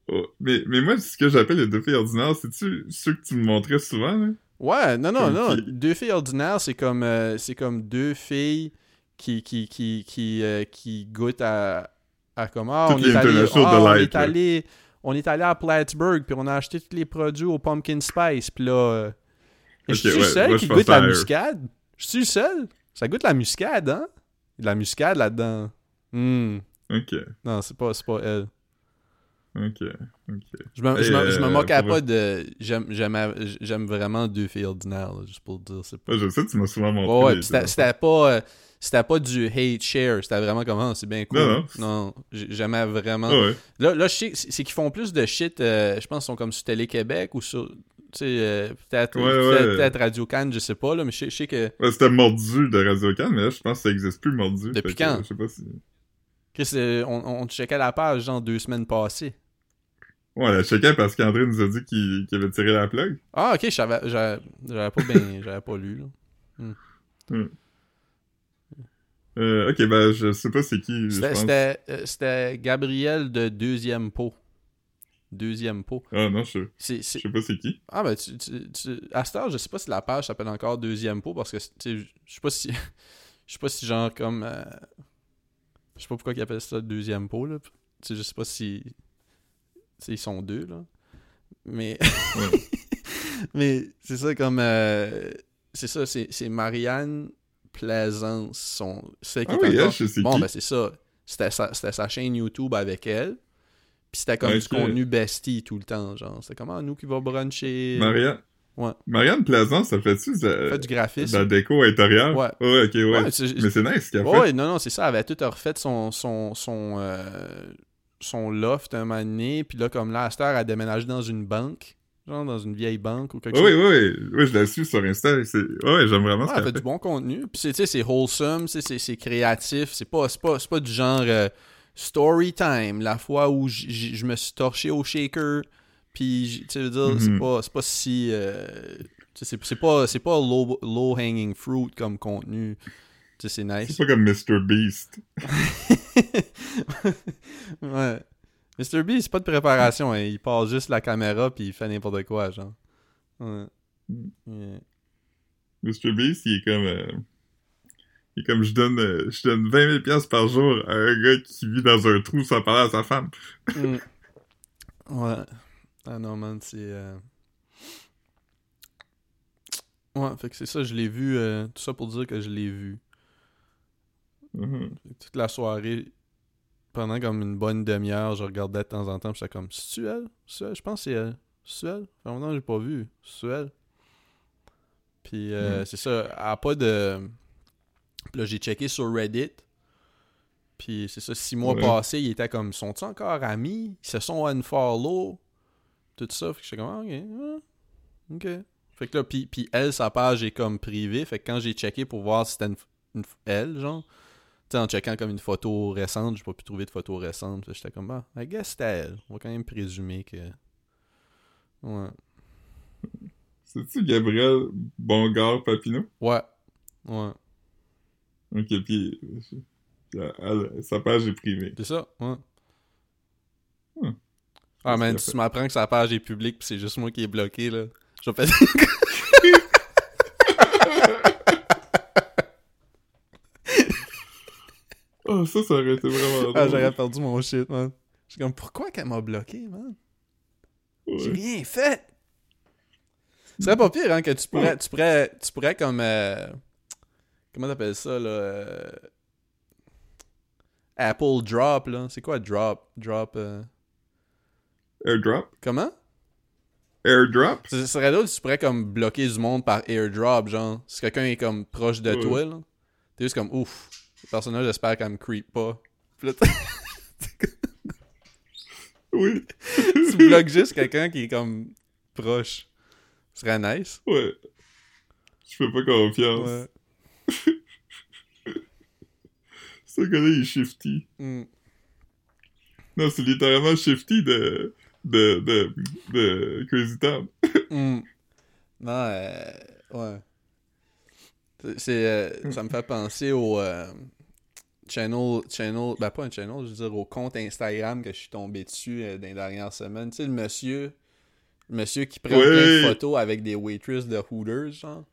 Oh, Mais, mais moi, ce que j'appelle les deux filles ordinaires, c'est-tu ceux que tu me montrais souvent, là? Ouais, non, non, Comme non. qui- Deux filles ordinaires, c'est comme, euh, c'est comme deux filles qui, qui, qui, qui, euh, qui goûtent à, à comment ah, on Toutes est allé, ah, on est allé, on est allé à Plattsburgh, puis on a acheté tous les produits au pumpkin spice, puis là, euh, je suis le ouais, seul moi, qui goûte la muscade? Je suis seul? Ça goûte la muscade, hein? De la muscade là-dedans. Hmm. Ok, Non, c'est pas, pas elle. ok, ok. Je me, je me, je me euh, moquais pas de. J'aime, vraiment deux filles ordinaires, là, juste pour le dire. C'est pas. Ouais, je sais, tu m'as souvent montré. Ouais, c'était, pas. euh, c'était pas du hate share, c'était vraiment comme Ah, c'est bien cool. Non, non. Non, j'ai- j'aimais vraiment. Ah ouais. Là, là, je sais, c'est c'est qu'ils font plus de shit, euh, je pense qu'ils sont comme sur Télé-Québec ou sur. Tu sais, euh, peut-être, Ouais, ouais. Radio Cannes, je sais pas, là, mais je sais, je sais que. Ouais, c'était Mordu de Radio Can, mais là, je pense que ça existe plus, Mordu. Depuis que, quand? Je sais pas si... Chris, euh, on, on checkait la page, genre deux semaines passées. Ouais, la checkait parce qu'André nous a dit qu'il avait tiré la plug. Ah, ok, j'avais, pas bien. j'avais pas lu, là. Euh, ok, ben, je sais pas c'est qui, euh, c'était Gabriel de Deuxième Pot. Deuxième Pot. Ah non, je, je sais pas c'est qui. Ah, ben, tu, tu, tu- à cette heure, je sais pas si la page s'appelle encore Deuxième Pot parce que, je sais pas si. Je sais pas si, genre, comme. euh, Je sais pas pourquoi ils appellent ça Deuxième Pot, là. Sais, je sais pas si. Ils sont deux, là. Mais. Ouais. Mais c'est ça, comme. euh, C'est ça, c'est, c'est Marianne Plaisance, son, celle qui Ah est oui, encore- elle, je sais Bon, qui. ben c'est ça. C'était sa, c'était sa chaîne YouTube avec elle. Puis c'était comme du contenu bestie tout le temps, genre. C'était comme, ah, nous qui va bruncher. Maria... Ouais. Marianne Plaisance, ça fait-tu de, Elle fait du graphisme. de la déco intérieure? Ouais. Ouais, ok, ouais. Mais c'est nice ce qu'elle Ouais, fait. non, non, c'est ça. Elle avait tout refait son, son, son, euh, son loft un moment donné. Puis là, comme là, à cette heure, elle a déménagé dans une banque. Genre dans une vieille banque ou quelque Oui, chose. oui, oui. Oui, je la suis sur Insta. Ouais, j'aime vraiment ce Ouais, elle qu'elle fait du fait. bon contenu. Puis c'est, tu sais, c'est wholesome, c'est, créatif. C'est pas, pas, pas du genre euh, story time. La fois où je me suis torché au shaker. Puis, tu veux dire, c'est Mhm. pas, c'est pas si. euh, c'est, pas, c'est pas low, low hanging fruit comme contenu. Tu sais, c'est nice. C'est pas comme Mr. Beast. ouais. Mr. B, c'est pas de préparation, hein. il passe juste la caméra puis il fait n'importe quoi, genre. Ouais. Mm. Yeah. Mr. Beast, il est comme... euh, Est comme, je donne, euh, je donne 20 000 piastres par jour à un gars qui vit dans un trou sans parler à sa femme. Mm. Ouais. Ah non, man, c'est. euh, Ouais, fait que c'est ça, je l'ai vu. euh, Tout ça pour dire que je l'ai vu. Mhm. Toute la soirée, pendant comme une bonne demi-heure, je regardais de temps en temps, j'étais comme, c'est-tu elle? C'est elle? Je pense que c'est elle. C'est elle? Longtemps que j'ai pas vu. C'est elle? Puis euh, Mhm. c'est ça, elle a pas de. Puis là, j'ai checké sur Reddit. Puis c'est ça, six mois Ouais. passés, ils étaient comme, sont-ils encore amis? Ils se sont unfollow? Tout ça. Fait que j'étais comme, ah, ok. ah, ok. Fait que là, puis, puis elle, sa page est comme privée. Fait que quand j'ai checké pour voir si c'était une, une- elle, genre, tu sais, en checkant comme une photo récente, j'ai pas pu trouver de photo récente. J'étais comme, ah, I guess c'était elle. On va quand même présumer que. Ouais. C'est-tu Gabriel Bongard Papineau? Ouais. Ouais. Ok, puis... elle- sa page est privée. C'est ça, ouais. Hmm. Ah, man, tu m'apprends que sa page est publique pis c'est juste moi qui est bloqué, là. Je vais faire... Oh, ça, ça aurait été vraiment drôle. ah, j'aurais perdu mon shit, man. Je suis comme, pourquoi qu'elle m'a bloqué, man? J'ai rien fait! Ce serait pas pire, hein, que tu pourrais, tu pourrais, tu pourrais comme, euh, comment t'appelles ça, là, euh, Apple Drop, là? C'est quoi Drop? Drop, euh, Airdrop? comment? Airdrop? Ce serait d'autres, tu pourrais comme bloquer du monde par airdrop, genre. Si quelqu'un est comme proche de Ouais. toi, là. T'es juste comme ouf. Le personnage, j'espère qu'elle me creep pas. Là, Oui. tu bloques juste quelqu'un qui est comme proche. Ce serait nice. Ouais. Je fais pas confiance. Ouais. Ce gars-là, il est shifty. Mm. Non, c'est littéralement shifty de... de... de... de Crazy Town. Mm. Non, euh, ouais. C'est- euh, ça me fait penser au euh, channel, channel, ben pas un channel, je veux dire au compte Instagram que je suis tombé dessus dans les dernières semaines. Tu sais, le monsieur, le monsieur qui prend Ouais. plein de photos avec des waitresses de Hooters, genre.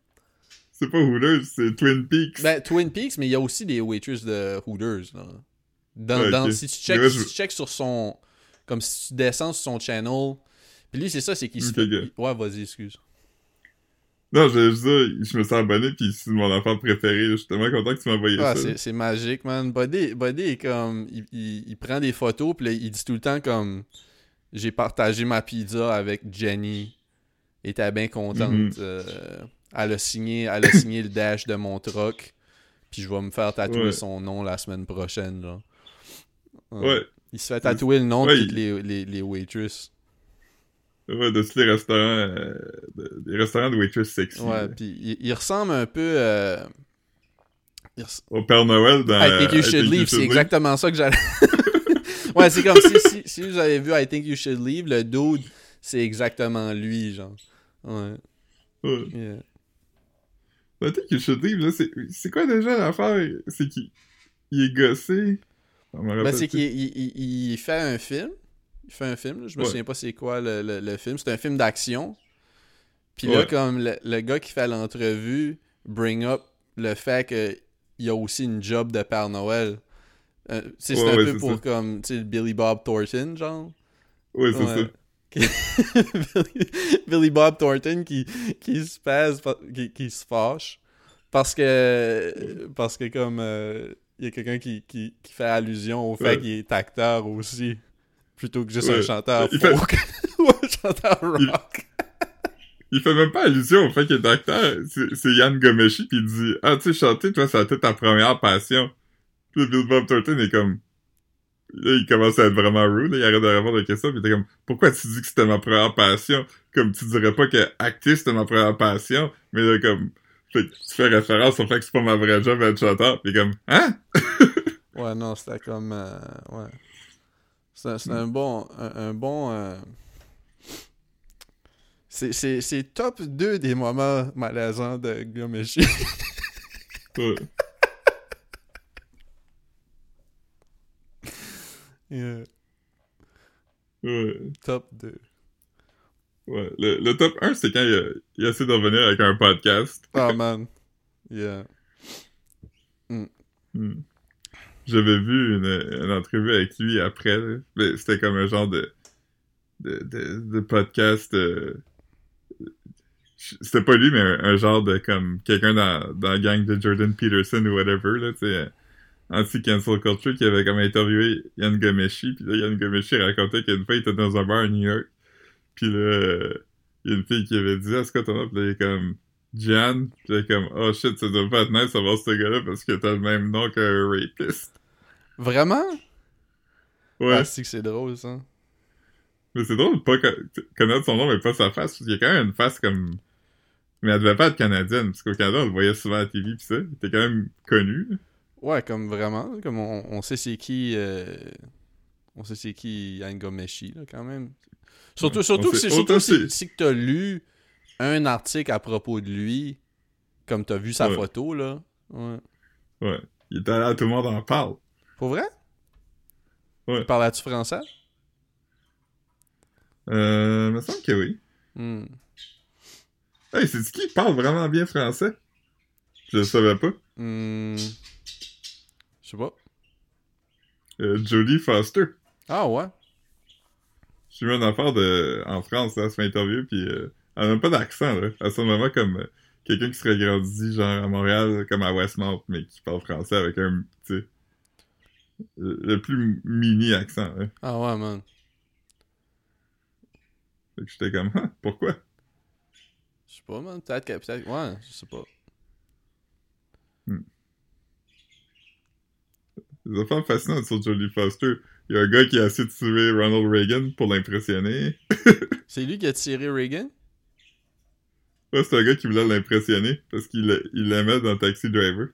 C'est pas Hooters, c'est Twin Peaks. Ben, Twin Peaks, mais il y a aussi des waitresses de Hooters, là. Dans, Ouais, dans- ok. si tu checkes, Ouais, si tu sur son, comme si tu descends sur son channel, puis lui, c'est ça, c'est qu'il se Ouais, vas-y, excuse. Non, je, je, je me sens abonné, puis c'est mon enfant préféré. Je suis tellement content que tu m'as envoyé Ah, ça. c'est, magique, man. Buddy, Buddy est comme. Il, il- il prend des photos, puis là, il dit tout le temps comme. J'ai partagé ma pizza avec Jenny. Et t'es bien contente. Mhm. euh, elle, a signé, elle a signé le dash de mon truck. Puis je vais me faire tatouer Ouais. son nom la semaine prochaine, là. Ouais. Il se fait tatouer le nom Ouais, de toutes les, les, les waitresses. Ouais, de tous les restaurants, euh, de- des restaurants de waitress sexy. Ouais, puis il, il ressemble un peu. euh, res- Au Père Noël dans... I think you I should Think leave, c'est exactement ça que j'allais. ouais, c'est comme si, si, si vous avez vu I think you should leave, le dude, c'est exactement lui, genre. Ouais. Ouais. yeah. Là, c'est quoi déjà l'affaire? C'est qu'il il est gossé. Ben, c'est qu'il il, fait un film. Il fait un film, là, je me Ouais. souviens pas c'est quoi le, le, le film. C'est un film d'action. Puis là, comme le, le gars qui fait l'entrevue bring up le fait qu'il y a aussi une job de Père Noël. Euh, c'est Ouais, un peu pour ça. comme, Billy Bob Thornton, genre. Ouais, c'est ça. Billy, Billy Bob Thornton qui, qui se passe, qui, qui se fâche parce que parce que comme euh, il y a quelqu'un qui, qui, qui fait allusion au fait Ouais. qu'il est acteur aussi plutôt que juste Ouais. un chanteur Il fait- folk ou un chanteur rock. il fait même pas allusion au fait qu'il est acteur. C'est Yann Gomeshi qui dit Ah, tu sais, chanter, toi, ça a été ta première passion. Puis Bill Bob Thornton est comme. Là, il commence à être vraiment rude, là, il arrête de répondre à la question, puis il était comme Pourquoi tu dis que c'était ma première passion? Comme tu dirais pas que acter c'était ma première passion, mais là, comme. Fait que tu fais référence au fait que c'est pas ma vraie job d'être chanteur, pis comme Hein? Ouais, non, c'était comme. euh, ouais. C'est c'est un bon. Un, un bon. euh, C'est- top 2 des moments malaisants de. Ouais. Yeah, Ouais. top 2. Ouais. Le, le top 1, c'est quand il a, il a essayé de revenir avec un podcast. Ah, man. Yeah. Hmm. J'avais vu une, une entrevue avec lui après. Mais C'était comme un genre de de, de, de podcast. euh, C'était pas lui, mais un, un genre de comme quelqu'un dans, dans la gang de Jordan Peterson ou whatever, là, tu sais, euh, anti-cancel culture, qui avait comme interviewé Yann Gomeshi. Puis là, Yann Gomeshi racontait qu'une fois, il était dans un bar à New York. Puis là, il y a une fille qui avait dit, ah, c'est quoi ton nom? Puis là, il est comme, Jan. Puis là, comme, oh shit, ça doit pas être nice d'avoir ce gars-là parce que t'as le même nom qu'un rapiste. Vraiment? Ouais. Ah, c'est que c'est drôle, ça. Mais c'est drôle de pas co- connaître son nom, mais pas sa face. Parce qu'il y a quand même une face comme. Mais elle devait pas être canadienne, parce qu'au Canada, on le voyait souvent à la TV pis ça. Il était quand même connu. Ouais, comme vraiment. Comme on, on sait c'est qui. euh, On sait c'est qui Yann Gomeshi, là, quand même. Surtout, Ouais, surtout, que sait- c'est- surtout si, si que t'as lu un article à propos de lui, comme t'as vu sa Ouais. photo, là. Ouais. Ouais. Il était là, tout le monde en parle. Pour vrai? Ouais. Parlais-tu français? Euh, me semble que oui. Hmm. Hey, c'est qui parle vraiment bien français? Je le savais pas. Hmm. Je sais pas. Euh, Jodie Foster. Ah ouais? J'ai eu une affaire de... en France, là, elle se fait interviewer, pis euh, elle a même pas d'accent, là. Elle sonne vraiment comme euh, quelqu'un qui serait grandi, genre, à Montréal, comme à Westmount, mais qui parle français avec un, tu sais, le plus mini accent, là. Ah ouais, man. Fait que j'étais comme, ah, pourquoi? Je sais pas, man. Peut-être que. Peut-être. Ouais, je sais pas. Des affaires fascinantes sur Jodie Foster. Il y a un gars qui a essayé de tuer Ronald Reagan pour l'impressionner. C'est lui qui a tiré Reagan? Ouais, c'est un gars qui voulait l'impressionner parce qu'il il l'aimait dans Taxi Driver.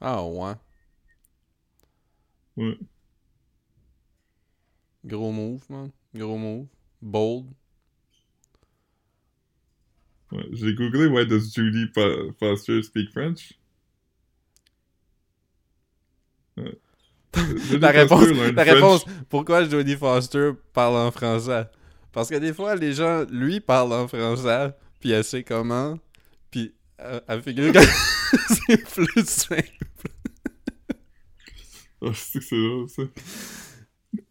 Ah ouais. Ouais. Gros move, man. Gros move. Bold. Ouais. J'ai googlé Why does Judy Fo- Foster speak French? Ouais. La réponse, Foster la réponse, pourquoi Jodie Foster parle en français? Parce que des fois, les gens, lui, parle en français, puis elle sait comment, puis elle, elle figure que c'est plus simple. Oh, c'est que c'est drôle, ça.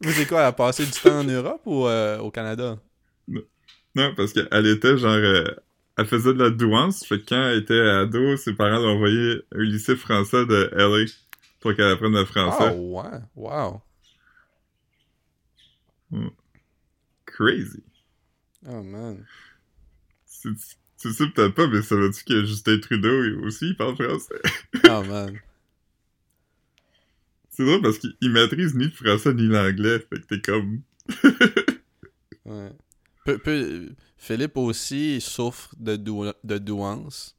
Mais c'est quoi, elle a passé du temps en Europe ou euh, au Canada? Non, parce qu'elle était genre... euh, elle faisait de la douance, fait que quand elle était ado, ses parents l'ont envoyé au lycée français de LA pour qu'elle apprenne le Ah français. ouais, wow. Crazy. Oh man. Tu, sais peut-être pas, mais savais-tu que Justin Trudeau aussi, il parle français? Oh man. C'est drôle parce qu'il il maîtrise ni le français ni l'anglais, fait que t'es comme... Ouais. Peu- peu- Philippe aussi souffre de, dou- de douance.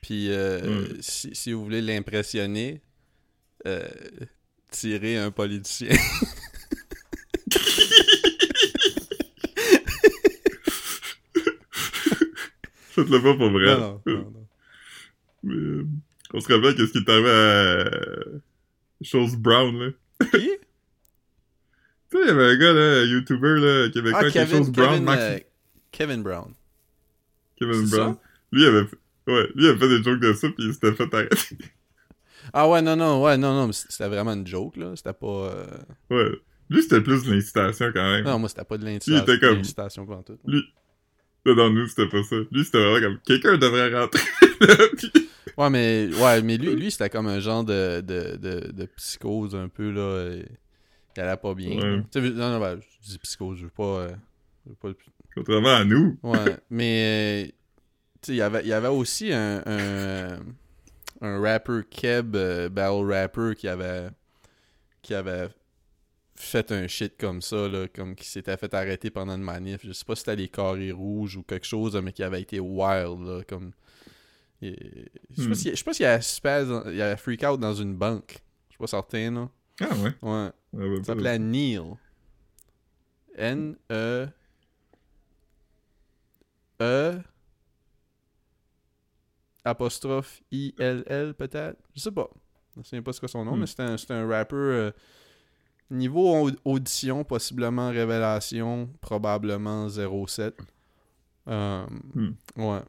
Puis euh, Mm. si, si vous voulez l'impressionner, euh, tirez un politicien. Faites-le pas pour vrai. non, non, non. Mais, euh, on se rappelle qu'est-ce qui est arrivé à... Chose Brown, là. Qui? Tu sais, il y avait un gars, là, un YouTuber, là, québécois, Ah, quelque chose Kevin, Brown, Kevin, Max... euh, Kevin Brown. Kevin Brown. ça? Lui, il avait... fait- Ouais, lui, il avait fait des jokes de ça, puis il s'était fait arrêter. Ah ouais, non, non, ouais, non, non, mais c'était vraiment une joke, là. C'était pas... euh, ouais. Lui, c'était plus de l'incitation, quand même. Non, moi, c'était pas de Lui, l'incitation. comme- l'incitation pour tout. Lui... Là, dans nous, c'était pas ça. Lui, c'était vraiment comme... Quelqu'un devrait rentrer. Puis- Ouais, mais, ouais, mais lui, lui c'était comme un genre de, de, de, de psychose un peu, là. et Il allait pas bien. Ouais. Tu non, non, ben, je dis psychose, je veux pas... euh, je veux pas le- Contrairement à nous. Ouais, mais... euh, sais, il y avait, il y avait aussi un, un, un rapper Keb, euh, battle rapper, qui avait, qui avait fait un shit comme ça, là, comme qui s'était fait arrêter pendant une manif. Je sais pas si c'était les carrés rouges ou quelque chose, mais qui avait été wild, là, comme... Et- Je sais Hmm. pas si- je sais pas s'il y a il y a freak out dans une banque. Je suis pas certain, là. Ah ouais. Ouais. Ouais, s'appelait Neil. N-E... E... Apostrophe I-L-L, peut-être? Je sais pas. Je ne sais pas ce que son nom, Hmm. mais c'était un, un rapper... euh, niveau au- audition, possiblement révélation, probablement 07. Euh, Hmm. Ouais.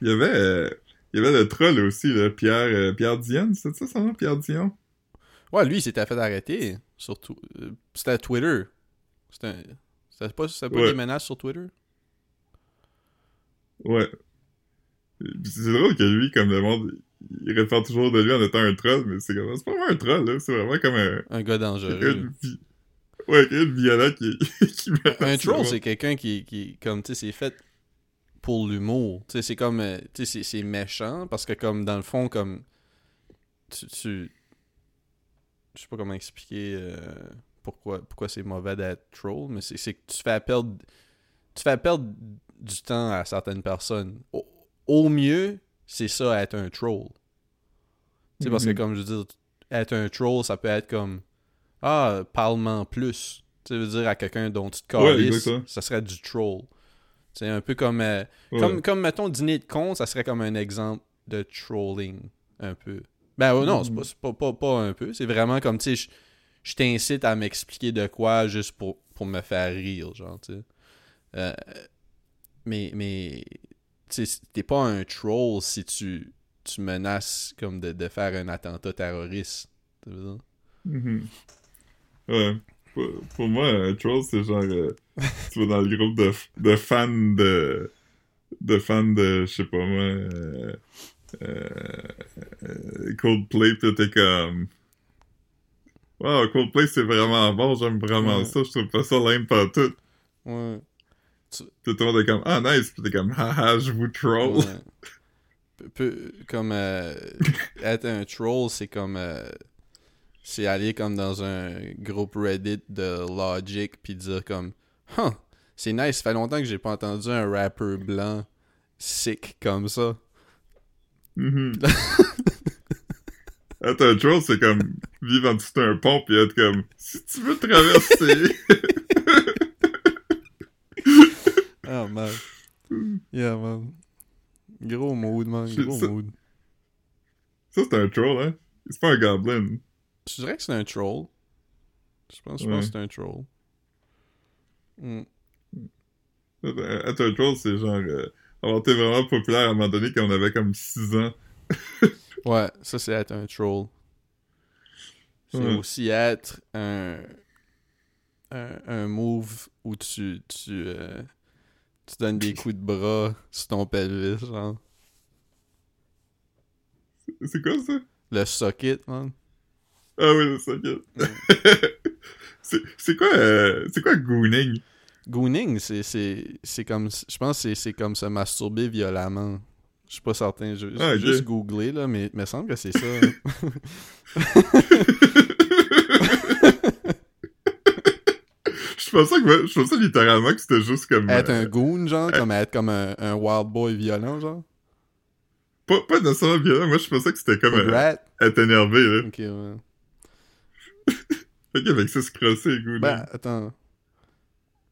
Il y avait, euh, il y avait le troll aussi, là, Pierre, euh, Pierre Diane, c'est ça son nom, Pierre Dion? Ouais, lui, il s'était fait arrêter. Surtout. C'était à Twitter. C'était pas, pas Ouais. des menaces sur Twitter? Ouais. C'est drôle que lui, comme le monde, il réfère toujours de lui en étant un troll, mais c'est comme, c'est pas vraiment un troll, là, c'est vraiment comme un, Un gars dangereux. quelqu'un de ouais, quelqu'un de violent qui, Un troll, c'est quelqu'un qui, qui, comme, tu sais, c'est fait pour l'humour. Tu sais, c'est comme, euh, tu sais, c'est- méchant parce que, comme, dans le fond, comme, tu, tu- je sais pas comment expliquer euh, pourquoi, pourquoi c'est mauvais d'être troll, mais c'est que tu fais perdre, tu fais perdre du temps à certaines personnes. Au, au mieux, c'est ça, être un troll. Tu sais, parce que, Mhm. comme je veux dire, être un troll, ça peut être comme, ah, parle-moi plus. Tu veux dire à quelqu'un dont tu te calisses, ça serait du troll. C'est un peu comme, euh, Ouais. comme, comme, mettons, dîner de con, ça serait comme un exemple de trolling, un peu. Ben ouais, non, c'est pas, c'est pas, pas, pas un peu. C'est vraiment comme, tu sais, je- t'incite à m'expliquer de quoi juste pour, pour me faire rire, genre, tu sais. Euh, mais, mais, t'es pas un troll si tu, tu menaces comme de, de faire un attentat terroriste. Dire? Mhm. Ouais. Pour, pour moi, un troll, c'est genre, euh, tu vas dans le groupe de, de fans de, de fans de, je sais pas moi, euh, euh, Coldplay, pis t'es comme, wow, Coldplay c'est vraiment bon, j'aime vraiment Ouais. ça, je trouve pas ça lame pas tout. Ouais. Puis tout le monde est comme, ah nice, pis t'es comme, haha, je vous troll. Ouais. Peu- peu- comme euh, être un troll, c'est comme euh, c'est aller comme dans un groupe Reddit de Logic puis dire comme Huh, c'est nice, ça fait longtemps que j'ai pas entendu un rapper blanc sick comme ça. Mhm. Être un troll, c'est comme vivre en dessous d'un pont pis être comme, si tu veux traverser. Ah man. Yeah man. Gros mood man, gros ça- mood. Ça, c'est un troll, hein? C'est pas un goblin. Je dirais que c'est un troll. Je pense, je Ouais. pense que c'est un troll. Hmm. Être un troll, c'est genre euh, avoir été vraiment populaire à un moment donné quand on avait comme 6 ans. Ouais, ça c'est être un troll. C'est Ouais. aussi être un, un, un move où tu, tu, euh, tu donnes des coups de bras sur ton pelvis, genre. C'est quoi ça? Le socket, man. Ah oui, ça. que- c'est quoi, euh, c'est quoi gooning? Gooning, c'est, comme. Je pense que c'est, comme se masturber violemment. Je suis pas certain. Je, Ah, juste googler, là, mais il me semble que c'est ça. Je pensais que je pensais littéralement que c'était juste comme être euh, un goon, genre, comme être comme un, un wild boy violent, genre. pas, pas nécessairement violent, moi je pensais que c'était comme euh, être énervé là. Ok, ouais. Ok, avec ça se crosser gooning. Ben, attends.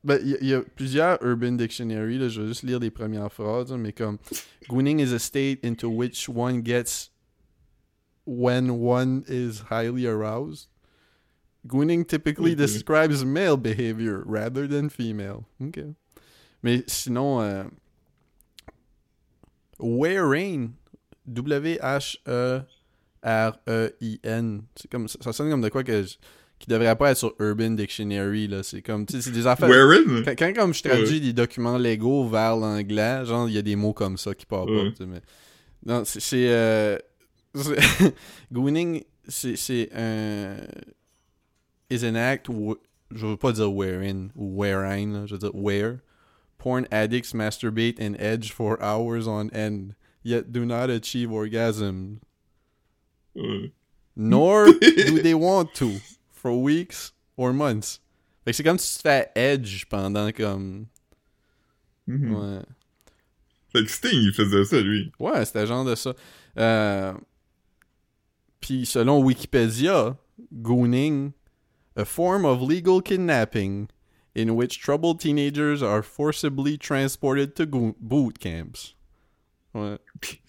Ben, il y, a- y a plusieurs Urban Dictionary, là, je vais juste lire les premières phrases, hein, mais comme Gooning is a state into which one gets when one is highly aroused. Gooning typically Ok. describes male behavior rather than female. Ok. Mais sinon, euh, wearing, W-H-E-R-E-I-N, c'est comme, ça sonne comme de quoi que je- qui devrait pas être sur Urban Dictionary, là. C'est comme, tu sais, c'est des affaires. Wearing? Quand, quand, comme je traduis des documents légaux vers l'anglais, genre, il y a des mots comme ça qui partent pas. Ouais. sais, mais... Non, c'est. c'est, euh, Gooning, c'est un. Is an act. w- Je veux pas dire wherein ou wherein, là, je veux dire where. Porn addicts masturbate and edge for hours on end, yet do not achieve orgasm, Ouais. nor do they want to, for weeks or months. Fait que c'est comme si tu te fais edge pendant comme. Mhm. Ouais. Fait que Sting, il faisait ça, lui. Ouais, c'était genre de ça. Euh, Puis selon Wikipédia, gooning, a form of legal kidnapping in which troubled teenagers are forcibly transported to go- boot camps. Ouais. Puis,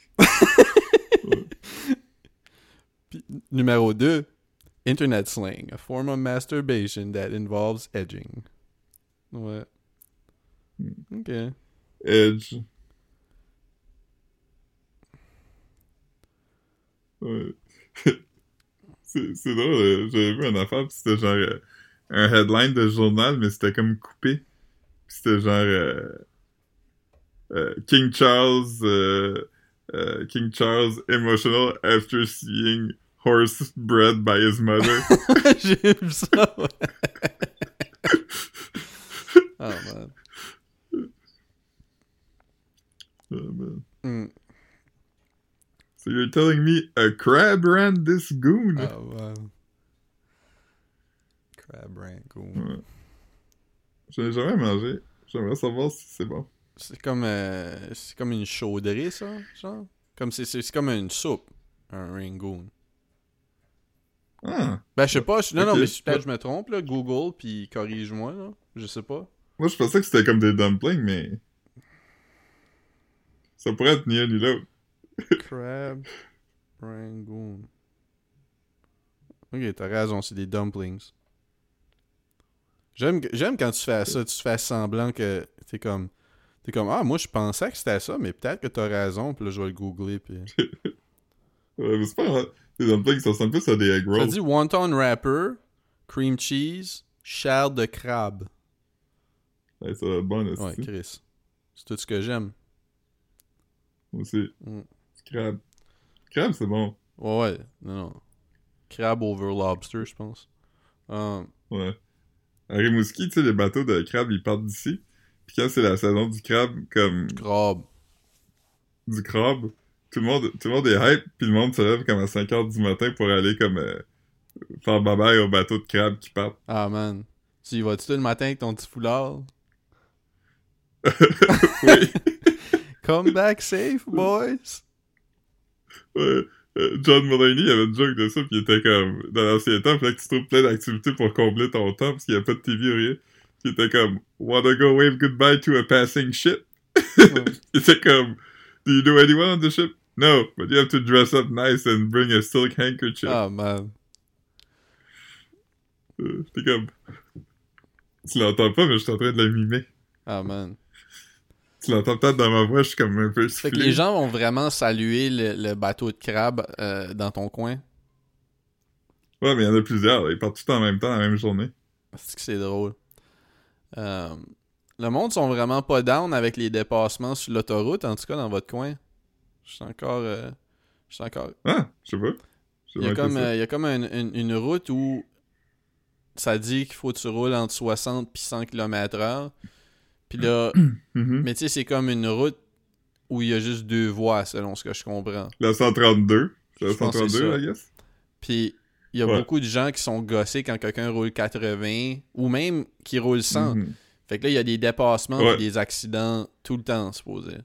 numéro 2, internet slang, a form of masturbation that involves edging. Ouais. Ok. Edge. Ouais. c'est drôle, euh, j'avais vu une affaire, pis c'était genre euh, un headline de journal, mais c'était comme coupé. Pis c'était genre euh, euh, King Charles King Charles emotional after seeing horse bred by his mother. J'ai vu ça, ouais. oh man. Oh, man. Mm. So you're telling me a crab ran this goon? Oh man. Crab rank. cool. Ouais. Je l'ai jamais mangé. J'aimerais savoir si c'est bon. C'est comme euh, c'est comme une chaudrée ça, genre? Comme c'est c'est comme une soupe, un rangoon. Ah! Ben je sais pas, je- non non mais peut-être je me trompe là, Google puis corrige-moi là, je sais pas. Moi, je pensais que c'était comme des dumplings, mais... Ça pourrait être ni un ni l'autre. Crab rangoon. Ok, t'as raison, c'est des dumplings. J'aime j'aime quand tu fais ça, tu fais semblant que t'es comme t'es comme ah moi je pensais que c'était ça, mais peut-être que t'as raison, puis là je vais le googler puis. Ouais, mais c'est pas. Les dumplings, ça ressemble plus à des egg Ça rolls. dit wonton wrapper, cream cheese, chair de crabe. Ouais, ça va être bon, Ouais, Chris. C'est tout ce que j'aime. Moi aussi. Mm. Crab. Crab, c'est bon. Ouais, ouais, non, non. Crabe over lobster, je pense. Um, Ouais. À Rimouski, tu sais, les bateaux de crabe, ils partent d'ici. Puis quand c'est la saison du crabe, comme crabe. du crabe, tout le monde, tout le monde est hype, puis le monde se lève comme à 5h du matin pour aller comme euh, faire babaille au bateau de crabe qui partent. Ah man. Tu y vas-tu le matin avec ton petit foulard? Oui. Come back safe, boys! Ouais. Euh, John Mulaney avait une joke de ça, puis il était comme, dans l'ancien temps, fallait que tu trouves plein d'activités pour combler ton temps, parce qu'il n'y a pas de TV ou rien. Puis il était comme, wanna go wave goodbye to a passing ship? il était comme, do you know anyone on the ship? No, but you have to dress up nice and bring a silk handkerchief. Ah man. Euh, J'étais comme, tu l'entends pas, mais je suis en train de la mimer. Ah man. Tu l'entends peut-être dans ma voix, je suis comme un peu Fait que les gens vont vraiment saluer le, le bateau de crabe euh, dans ton coin. Ouais, mais il y en a plusieurs, ils partent tous en même temps, la même journée. C'est que c'est drôle. Euh, le monde sont vraiment pas down avec les dépassements sur l'autoroute, en tout cas dans votre coin. Je suis encore. euh, je suis encore. Ah, je sais pas. Il y a comme, que ça. euh, il y a comme une, une- une route où ça dit qu'il faut que tu roules entre 60 puis 100 km/h. Puis là, Mhm. mais tu sais, c'est comme une route où il y a juste deux voies, selon ce que je comprends. La 132. C'est la Je pense que c'est 132, ça. I guess? Puis il y a Ouais. beaucoup de gens qui sont gossés quand quelqu'un roule 80 ou même qui roule 100. Mhm. Fait que là, il y a des dépassements Ouais. et des accidents tout le temps, supposé.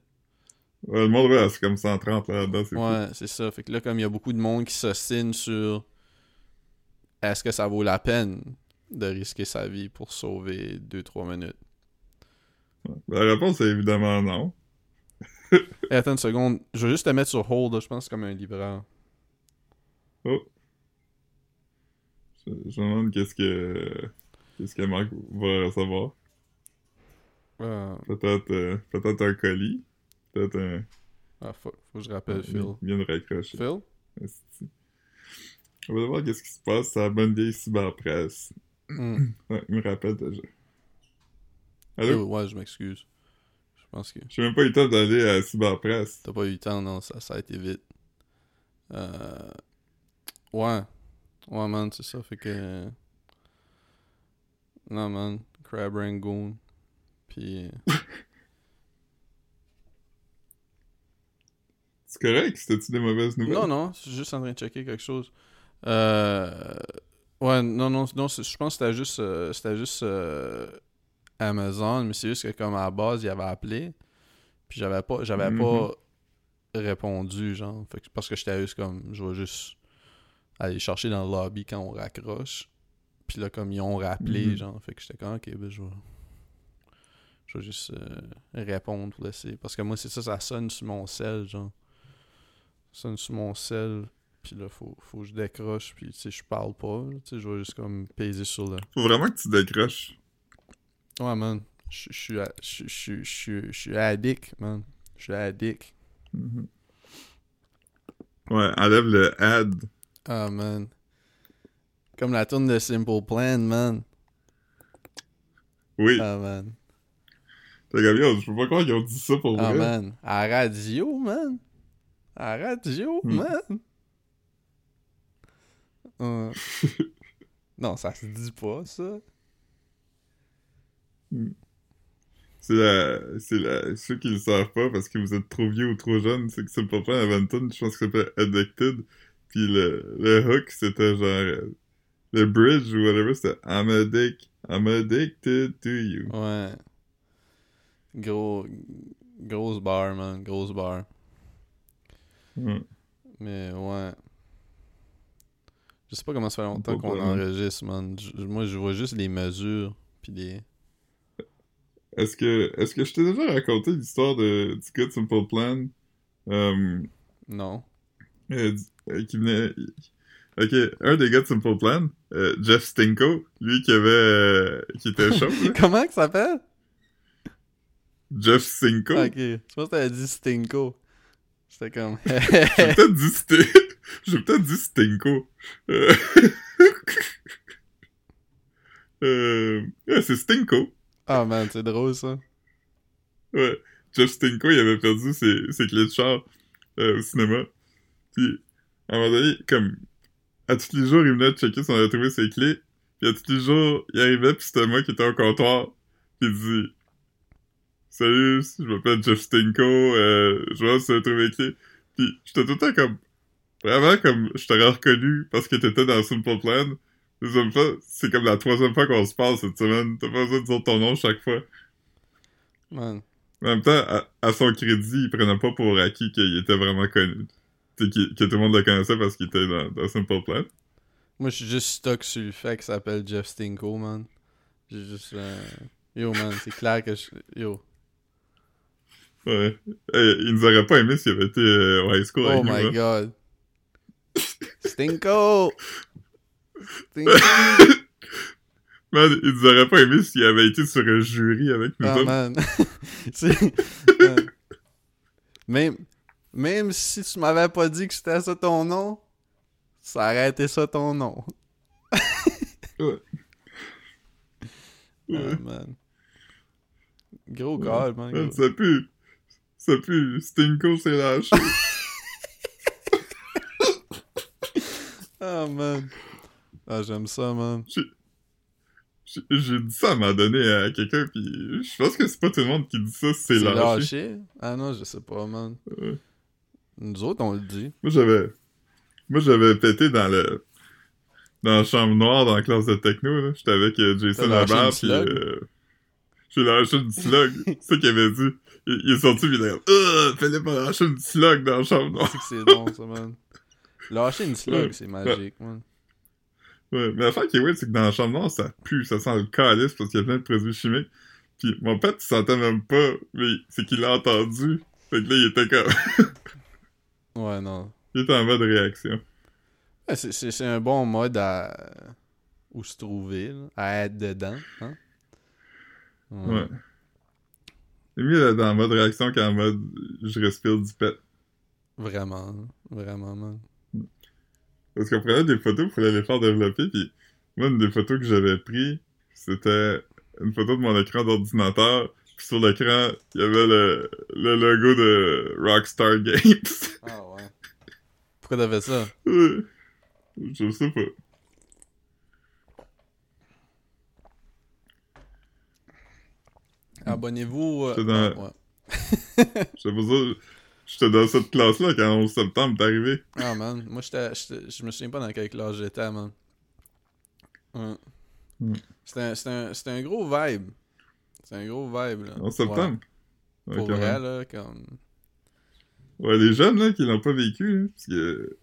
Ouais, le monde, c'est comme 130 là-dedans. Ouais, c'est ça. Fait que là, comme il y a beaucoup de monde qui s'ostine sur est-ce que ça vaut la peine de risquer sa vie pour sauver 2-3 minutes? La réponse est évidemment non. Hey, attends une seconde. Je vais juste te mettre sur hold. Je pense comme un livreur. Oh. Je, je me demande qu'est-ce que. Qu'est-ce que Marc va recevoir. Ah, Peut-être euh, peut-être un colis. Peut-être un. ah, faut, faut que je rappelle Phil. Il vient de raccrocher. Phil? On va voir qu'est-ce qui se passe à la bonne vieille cyberpresse. Hmm. Ouais, il me rappelle déjà. Ouais, je m'excuse. Je pense que. J'ai même pas eu le temps d'aller à Cyberpress. T'as pas eu le temps, non, ça, ça a été vite. Euh... Ouais. Ouais, man, c'est ça. Fait que. Non, man. Crab Rangoon. Puis. Euh, c'est correct? C'était-tu des mauvaises nouvelles? Non, non. Je suis juste en train de checker quelque chose. Euh. Ouais, non, non, non, je pense que c'était juste, euh, c'était juste euh, Amazon, mais c'est juste que comme à la base, il avait appelé, puis j'avais pas, j'avais Mhm. pas répondu, genre, fait que- parce que j'étais juste comme, je vais juste aller chercher dans le lobby quand on raccroche, puis là, comme ils ont rappelé, Mhm. genre, fait que j'étais comme, ok, ben je vais, je vais juste euh, répondre pour laisser, parce que moi, c'est ça, ça sonne sur mon sel, genre, ça sonne sur mon sel, puis là, faut, faut que je décroche, puis tu sais, je parle pas, tu sais, je vais juste comme peser sur le... Faut vraiment que tu décroches. Ouais, man, je suis addict, man, je suis addict. Mhm. Ouais, enlève le ad. Ah, man. Comme la tourne de Simple Plan, man. Oui. Ah, man. T'as yo, je peux pas croire qu'ils ont dit ça pour Ah, man. À la radio, man. À la radio, Hmm. man. Euh. non, ça se dit pas, ça. C'est la, c'est la, ceux qui le savent pas parce que vous êtes trop vieux ou trop jeune, c'est que c'est pas une tune, je pense que s'appelle Addicted. Puis le, le hook, c'était genre, le bridge ou whatever, c'était I'm addict, I'm addicted to you. Ouais. Gros. Grosse barre, man. Grosse barre. Ouais. Mais ouais. Je sais pas comment ça fait longtemps qu'on enregistre, man. Moi, je vois juste les mesures. Puis les. Est-ce que, est-ce que je t'ai déjà raconté l'histoire de, du gars de Simple Plan? Euh, Non. euh, euh, qui venait, ok, un des gars de Simple Plan, euh, Jeff Stinko, lui qui avait, qui était chaud. Comment que ça s'appelle? Jeff Stinko? Ok. Je pense que t'avais dit Stinko. C'était comme. J'ai peut-être dit J'ai peut-être dit Stinko. Euh... ouais, c'est Stinko. ah man, c'est drôle ça. Ouais. Jeff Stinko, il avait perdu ses, ses clés de char euh, au cinéma. Puis, à un moment donné, comme, à tous les jours, il venait de checker si on avait trouvé ses clés. Puis à tous les jours, il arrivait, puis c'était moi qui étais au comptoir. Puis il dit Salut, je m'appelle Jeff Stinko, euh, je vois si tu as trouvé les clés. Puis j'étais tout le temps comme, vraiment comme, je t'aurais reconnu parce que t'étais dans Simple Plan. Deuxième fois, c'est comme la troisième fois qu'on se parle cette semaine. T'as pas besoin de dire ton nom chaque fois. Man. En même temps, à, à son crédit, il prenait pas pour acquis qu'il était vraiment connu. Que tout le monde le connaissait parce qu'il était dans, dans Simple Plan. Moi, je suis juste stuck sur le fait qu'il s'appelle Jeff Stinko, man. J'ai juste. euh, Yo, man, c'est clair que je. Yo. Ouais. Hey, il nous aurait pas aimé s'il avait été euh, au high school Oh avec nous, my hein. god. Stinko! Man, il nous aurait pas aimé s'il avait été sur un jury avec nous Ah, autres. man. Même, même si tu m'avais pas dit que c'était ça ton nom, ça aurait été ça ton nom. Ouais. Ah, Ouais. man. Gros Ouais. gars, man. Gros. ça pue. Ça pue. Stinko s'est lâché. Ah, man. Ah, j'aime ça, man. J'ai- dit ça à un moment donné à quelqu'un, puis je pense que c'est pas tout le monde qui dit ça, c'est lâché. lâché? Ah non, je sais pas, man. Ouais. Nous autres, on le dit. Moi, j'avais... Moi, j'avais pété dans le... Dans la chambre noire dans la classe de techno, là. J'étais avec euh, Jason Labarre, puis... euh, J'ai lâché une slug. c'est ça qu'il avait dit. Il, il est sorti, puis il a dit « Euh, Philippe a lâché une slug dans la chambre noire. C'est que c'est bon, ça, man. Lâcher une slug, Ouais. c'est magique, man. » Ouais, mais l'affaire qui est weird, c'est que dans la chambre noire, ça pue, ça sent le calice parce qu'il y a plein de produits chimiques. Puis mon père, il sentait même pas, mais c'est qu'il l'a entendu. Fait que là, il était comme... Ouais, non. il était en mode réaction. Ouais, c'est- c'est c'est un bon mode à... où se trouver, là, à être dedans, hein? Ouais. C'est mieux d'être en mode réaction qu'en mode je respire du pet. Vraiment, vraiment, man. Parce qu'on prenait des photos pour les faire développer, puis moi, une des photos que j'avais pris, c'était une photo de mon écran d'ordinateur, puis sur l'écran, il y avait le, le logo de Rockstar Games. Ah ouais. Pourquoi t'as fait ça? Ouais. je sais pas. Abonnez-vous... euh, dans- ouais. Je sais pas ça. J'étais dans cette classe-là quand 11 septembre est arrivé. Ah, man. Moi, j'étais. Je me souviens pas dans quelle classe j'étais, man. Mm. C'était un, c'était un, c'était un gros vibe. C'est un gros vibe, là. 11 septembre? Ouais, pour vrai, là, comme. Ouais, les jeunes, là, qui l'ont pas vécu, là, parce que...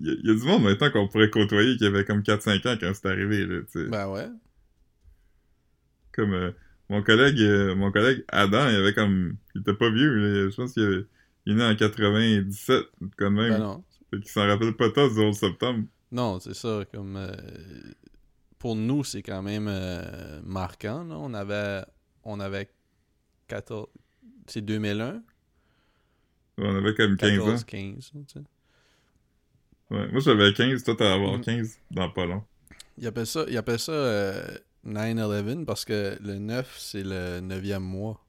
Il y, a- il y a du monde maintenant qu'on pourrait côtoyer qui avait comme 4-5 ans quand c'est arrivé, là, tu sais. Ben ouais. Comme euh, mon collègue euh, mon collègue Adam, il avait comme... Il était pas vieux, là, je pense qu'il avait- est né en 97, quand même. Ben non. Fait qu'il s'en rappelle pas tant du 11 septembre. Non, c'est ça. Comme. euh, pour nous, c'est quand même euh, marquant, là. On avait. On avait 14. C'est 2001? On avait comme 15 ans. 14, 15, tu sais. Ouais. Moi, j'avais 15, toi, t'as avoir Mm. 15 dans pas long. Il appelle ça, il appelle ça euh, 9-11 parce que le 9, c'est le 9e mois.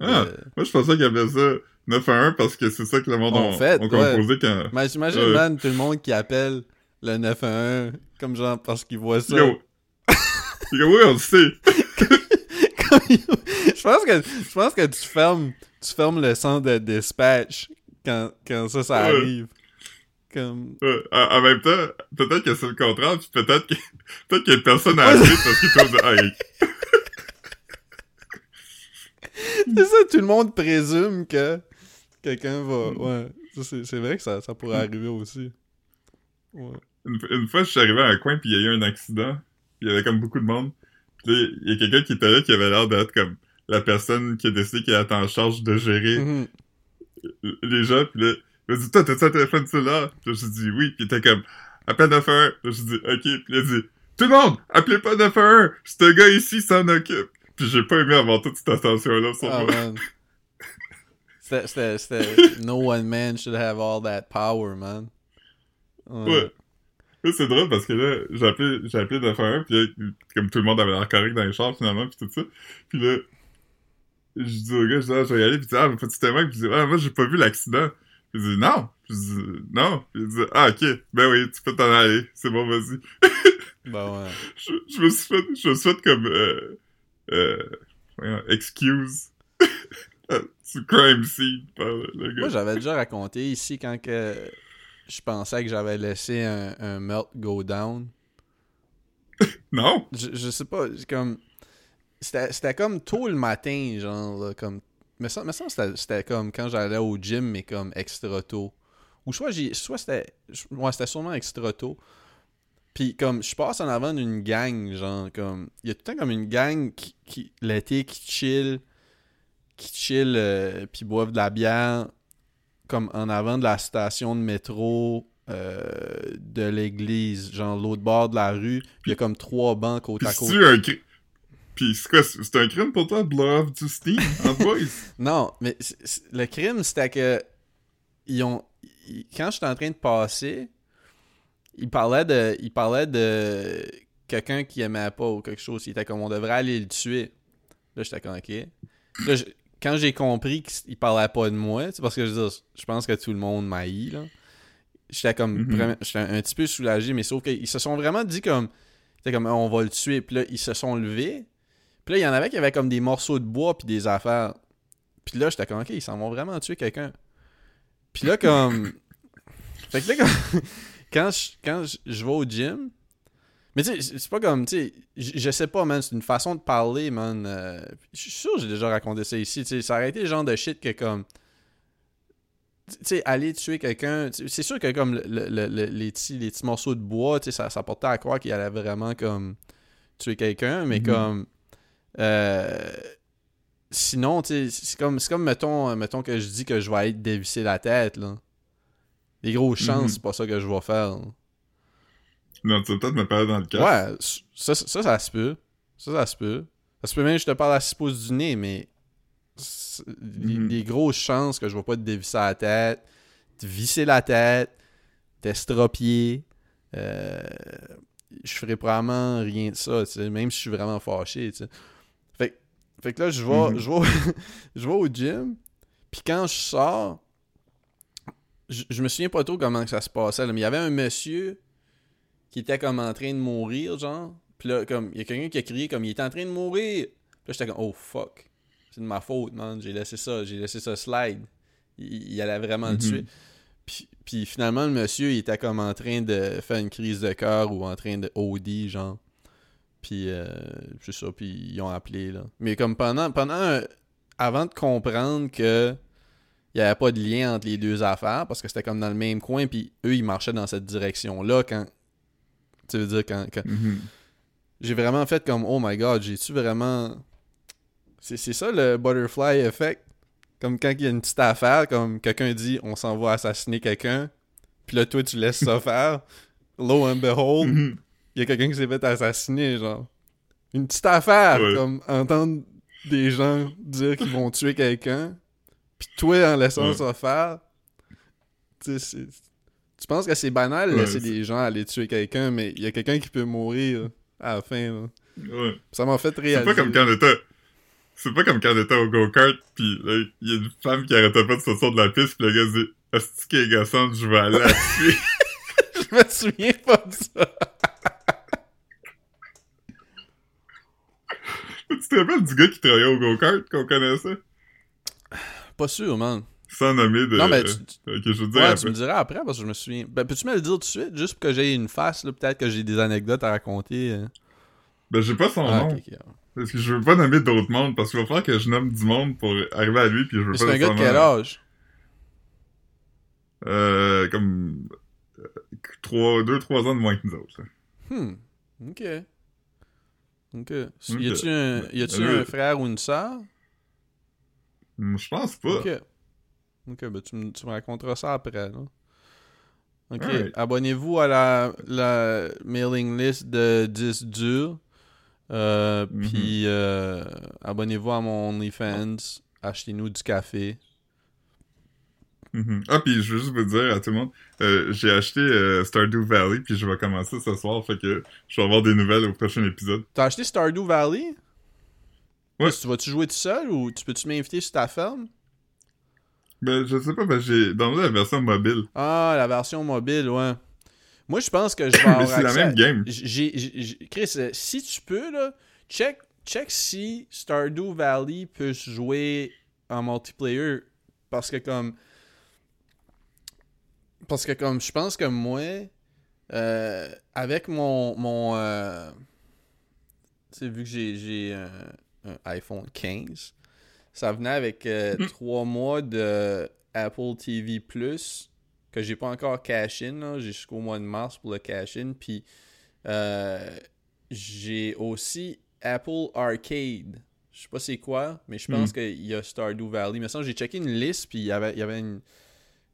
Ah! Euh, Moi, je pensais qu'il y avait ça 9 à 1 parce que c'est ça que le monde En fait, ont ouais. quand... mais j'imagine, man, tout le monde qui appelle le 9 à 1 comme genre parce qu'il voit ça. Yo! Comme, oui, on le sait! Je pense que je pense que tu fermes tu fermes le centre de dispatch quand, quand ça ça Ouais. arrive. Comme Ouais, en, en même temps, peut-être que c'est le contraire, puis peut-être que peut-être qu'il y a personne à appeler parce qu'il trouve de... C'est ça tout le monde présume que quelqu'un va ouais, c'est c'est vrai que ça, ça pourrait arriver aussi. Ouais. une, une fois, je suis arrivé à un coin, puis il y a eu un accident, puis il y avait comme beaucoup de monde. Puis là, il y a quelqu'un qui était là qui avait l'air d'être comme la personne qui a décidé qu'elle était en charge de gérer Mhm. les gens, puis là, il m'a dit, toi, t'as-tu un téléphone cellulaire? Puis là, j'ai dit oui, puis il était comme, appelle 911. Puis là, j'ai dit, ok, puis il a dit, tout le monde, appelez pas 911, ce gars ici s'en occupe. Puis j'ai pas aimé avoir toute cette attention-là sur Ah moi. C'était c'était- no one man should have all that power, man. Ouais. Là, c'est drôle parce que là, j'ai appelé, j'ai appelé 911, puis là, comme tout le monde avait l'air correct dans les chars, finalement, puis tout ça. Puis là, je dis au gars, je dis, ah, je vais y aller, puis il dit, ah, mais faut-tu témoigner? Puis dit, ah, moi, j'ai pas vu l'accident. Il dit, non. Je dis, non. Il dit, ah, ok, ben oui, tu peux t'en aller, c'est bon, vas-y. Ben ouais. je, je me suis fait, je me suis fait comme, euh, euh, excuse. du crime scene par le, gars. Moi, j'avais déjà raconté ici quand que je pensais que j'avais laissé un, un melt go down. Non! Je, je sais pas, comme. C'était c'était comme tôt le matin, genre, là, comme. Mais ça, semble que c'était- comme quand j'allais au gym, mais comme extra tôt. Ou soit. Soit c'était. Ouais, c'était sûrement extra tôt. Puis comme je passe en avant d'une gang, genre comme. Il y a tout le temps comme une gang qui, qui l'été qui chill. Qui chill euh, puis boivent de la bière. Comme en avant de la station de métro. euh, de l'église, genre l'autre bord de la rue, il y a comme trois bancs côte à côte. c'est un Pis c'est quoi, c'est un crime pour toi de blow off du steam en boys? Non, mais le crime, c'était que ils ont. ils- quand j'étais en train de passer, ils parlaient de. Ils parlaient de quelqu'un qui aimait pas ou quelque chose. Il était comme on devrait aller le tuer. Là, j'étais comme ok. Là, je- quand j'ai compris qu'ils parlaient pas de moi, c'est parce que je veux dire, je pense que tout le monde m'haït, là. J'étais comme Mhm. vraiment- j'étais un, un petit peu soulagé, mais sauf qu'ils se sont vraiment dit comme. Comme on va le tuer. Puis là, ils se sont levés. Puis là, il y en avait qui avaient comme des morceaux de bois puis des affaires. Puis là, j'étais comme, ok, ils s'en vont vraiment tuer quelqu'un. Puis là, comme. fait que là, comme- quand, je, quand je, je vais au gym. Mais tu sais, c'est pas comme, tu sais, je sais pas, man, c'est une façon de parler, man. euh, Je suis sûr que j'ai déjà raconté ça ici. Tu sais, ça aurait été le genre de shit que, comme. Tu sais, aller tuer quelqu'un. C'est sûr que, comme, le- le- le- le- les, petits, les petits morceaux de bois, tu sais, ça, ça portait à croire qu'il allait vraiment, comme, tuer quelqu'un, mais Mhm. comme. Euh, sinon, c'est comme, c'est comme mettons, euh, mettons que je dis que je vais être dévissé la tête, là. Les grosses chances, Mhm. c'est pas ça que je vais faire. là. Non, tu vas peut-être me parler dans le cas. Ouais, ça, ça, ça se peut. Ça, ça se peut. Ça se peut même que je te parle à 6 pouces du nez, mais les, Mhm. les grosses chances que je vais pas te dévisser la tête, te visser la tête, t'estropier, euh, je ferai probablement rien de ça, même si je suis vraiment fâché, tu sais. Fait, que- fait que là, je vais, Mhm. je vais, je vais au gym, puis quand je sors, je, je me souviens pas trop comment ça se passait, là, mais il y avait un monsieur qui était comme en train de mourir, genre. Puis là, comme, il y a quelqu'un qui a crié comme il était en train de mourir. Puis là, j'étais comme, oh fuck. c'est de ma faute, man. J'ai laissé ça, j'ai laissé ça slide. Il, il allait vraiment le Mhm. tuer. Puis, puis finalement, le monsieur, il était comme en train de faire une crise de cœur ou en train de OD, genre. Puis, euh, c'est ça, puis ils ont appelé, là. Mais comme pendant, pendant un- avant de comprendre que il n'y avait pas de lien entre les deux affaires, parce que c'était comme dans le même coin, puis eux, ils marchaient dans cette direction-là, quand... Tu veux dire, quand... quand- Mhm. j'ai vraiment fait comme oh my god, j'ai-tu vraiment. C'est ça le butterfly effect? Comme quand il y a une petite affaire, comme quelqu'un dit on s'en va assassiner quelqu'un, puis là toi tu laisses ça faire. Lo and behold, Mhm. Il y a quelqu'un qui s'est fait assassiner, genre. Une petite affaire, Ouais. comme entendre des gens dire qu'ils vont tuer quelqu'un, puis toi en laissant Ouais. ça faire. Tu sais, c'est- tu penses que c'est banal de Ouais, laisser c'est- des gens aller tuer quelqu'un, mais il y a quelqu'un qui peut mourir à la fin. là. Ouais. Ça m'a fait C'est réaliser. pas comme quand on était... C'est pas comme quand on était au go-kart, pis il y a une femme qui arrêtait pas de sortir de la piste, pis le gars dit « Est-ce qui est gossante, je vais aller la tuer. Je me souviens pas de ça. Tu te rappelles du gars qui travaillait au go-kart qu'on connaissait? Pas sûr, man. Sans nommer de... Non, mais tu, je dire ouais, tu me diras après parce que je me souviens. Ben, peux-tu me le dire tout de suite, juste pour que j'aie une face, là, peut-être que j'ai des anecdotes à raconter. euh. Ben, j'ai pas son Ah, nom. Parce que je veux pas nommer d'autres mondes, parce qu'il va falloir que je nomme du monde pour arriver à lui, puis je veux Mais pas c'est un gars de quel âge? Euh, comme... 3, 2, 3 ans de moins que nous autres. là. Hmm. Ok. Ok. Y a-tu un, a-tu Ben, un frère ou une sœur? Hmm, Je pense pas. Ok. Ok, ben tu me, tu me raconteras ça après, là. Ok. Abonnez-vous à la, la mailing list de 10 durs. Euh, Mhm. Puis euh, abonnez-vous à mon OnlyFans. Achetez-nous du café. Mhm. Ah, puis je veux juste vous dire à tout le monde, euh, j'ai acheté euh, Stardew Valley, puis je vais commencer ce soir, fait que je vais avoir des nouvelles au prochain épisode. T'as acheté Stardew Valley? Ouais. Tu vas-tu jouer tout seul ou tu peux-tu m'inviter sur ta ferme? Ben, je sais pas, ben, j'ai dans la version mobile. Ah, la version mobile, ouais. Moi, je pense que je vais Mais avoir c'est la à- même game. Chris, euh, si tu peux, là, check, check si Stardew Valley peut se jouer en multiplayer. Parce que comme. Parce que comme je pense que moi, euh, avec mon. mon euh, tu sais, vu que j'ai, j'ai un, un iPhone 15, ça venait avec Mm. 3 mois de Apple TV Plus que j'ai pas encore cash in. là. J'ai jusqu'au mois de mars pour le cash in. Puis euh, j'ai aussi Apple Arcade. Je sais pas c'est quoi, mais je pense qu'il y a Stardew Valley. Mais ça, j'ai checké une liste, puis il y avait, il y avait, une-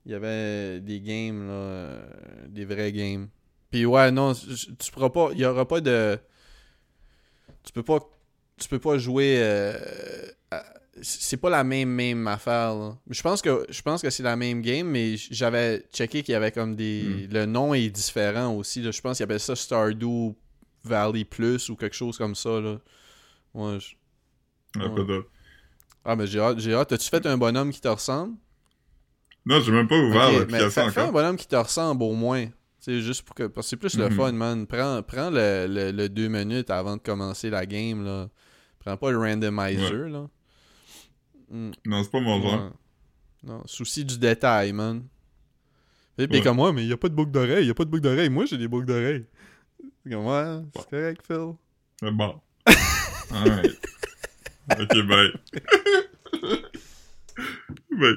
il y avait des games, là, euh, des vrais games. Puis ouais, non, tu pourras pas, il y aura pas de... Tu peux pas, tu peux pas jouer... euh, à- c'est pas la même même affaire là. Je pense que je pense que c'est la même game mais j'avais checké qu'il y avait comme des le nom est différent aussi là. Je pense qu'il appelle ça Stardew Valley Plus ou quelque chose comme ça là. Ouais. je-. Ah mais j'ai hâte, j'ai hâte. T'as-tu fait un bonhomme qui te ressemble? Non, j'ai même pas ouvert Ok, mais fais, fais un bonhomme qui te ressemble au moins. C'est juste pour que parce que c'est plus le Mhm. fun man. Prends prends le, le, le deux minutes avant de commencer la game là. Prends pas le randomizer là. Hmm. Non, c'est pas mon genre. Ouais. Non, souci du détail, man. Philippe est Ouais. comme moi, mais il y a pas de boucle d'oreille, il y a pas de boucle d'oreille. Moi, j'ai des boucles d'oreille. C'est comme ouais, c'est correct, Phil. Mais bon. Alright. ok, bye. bye.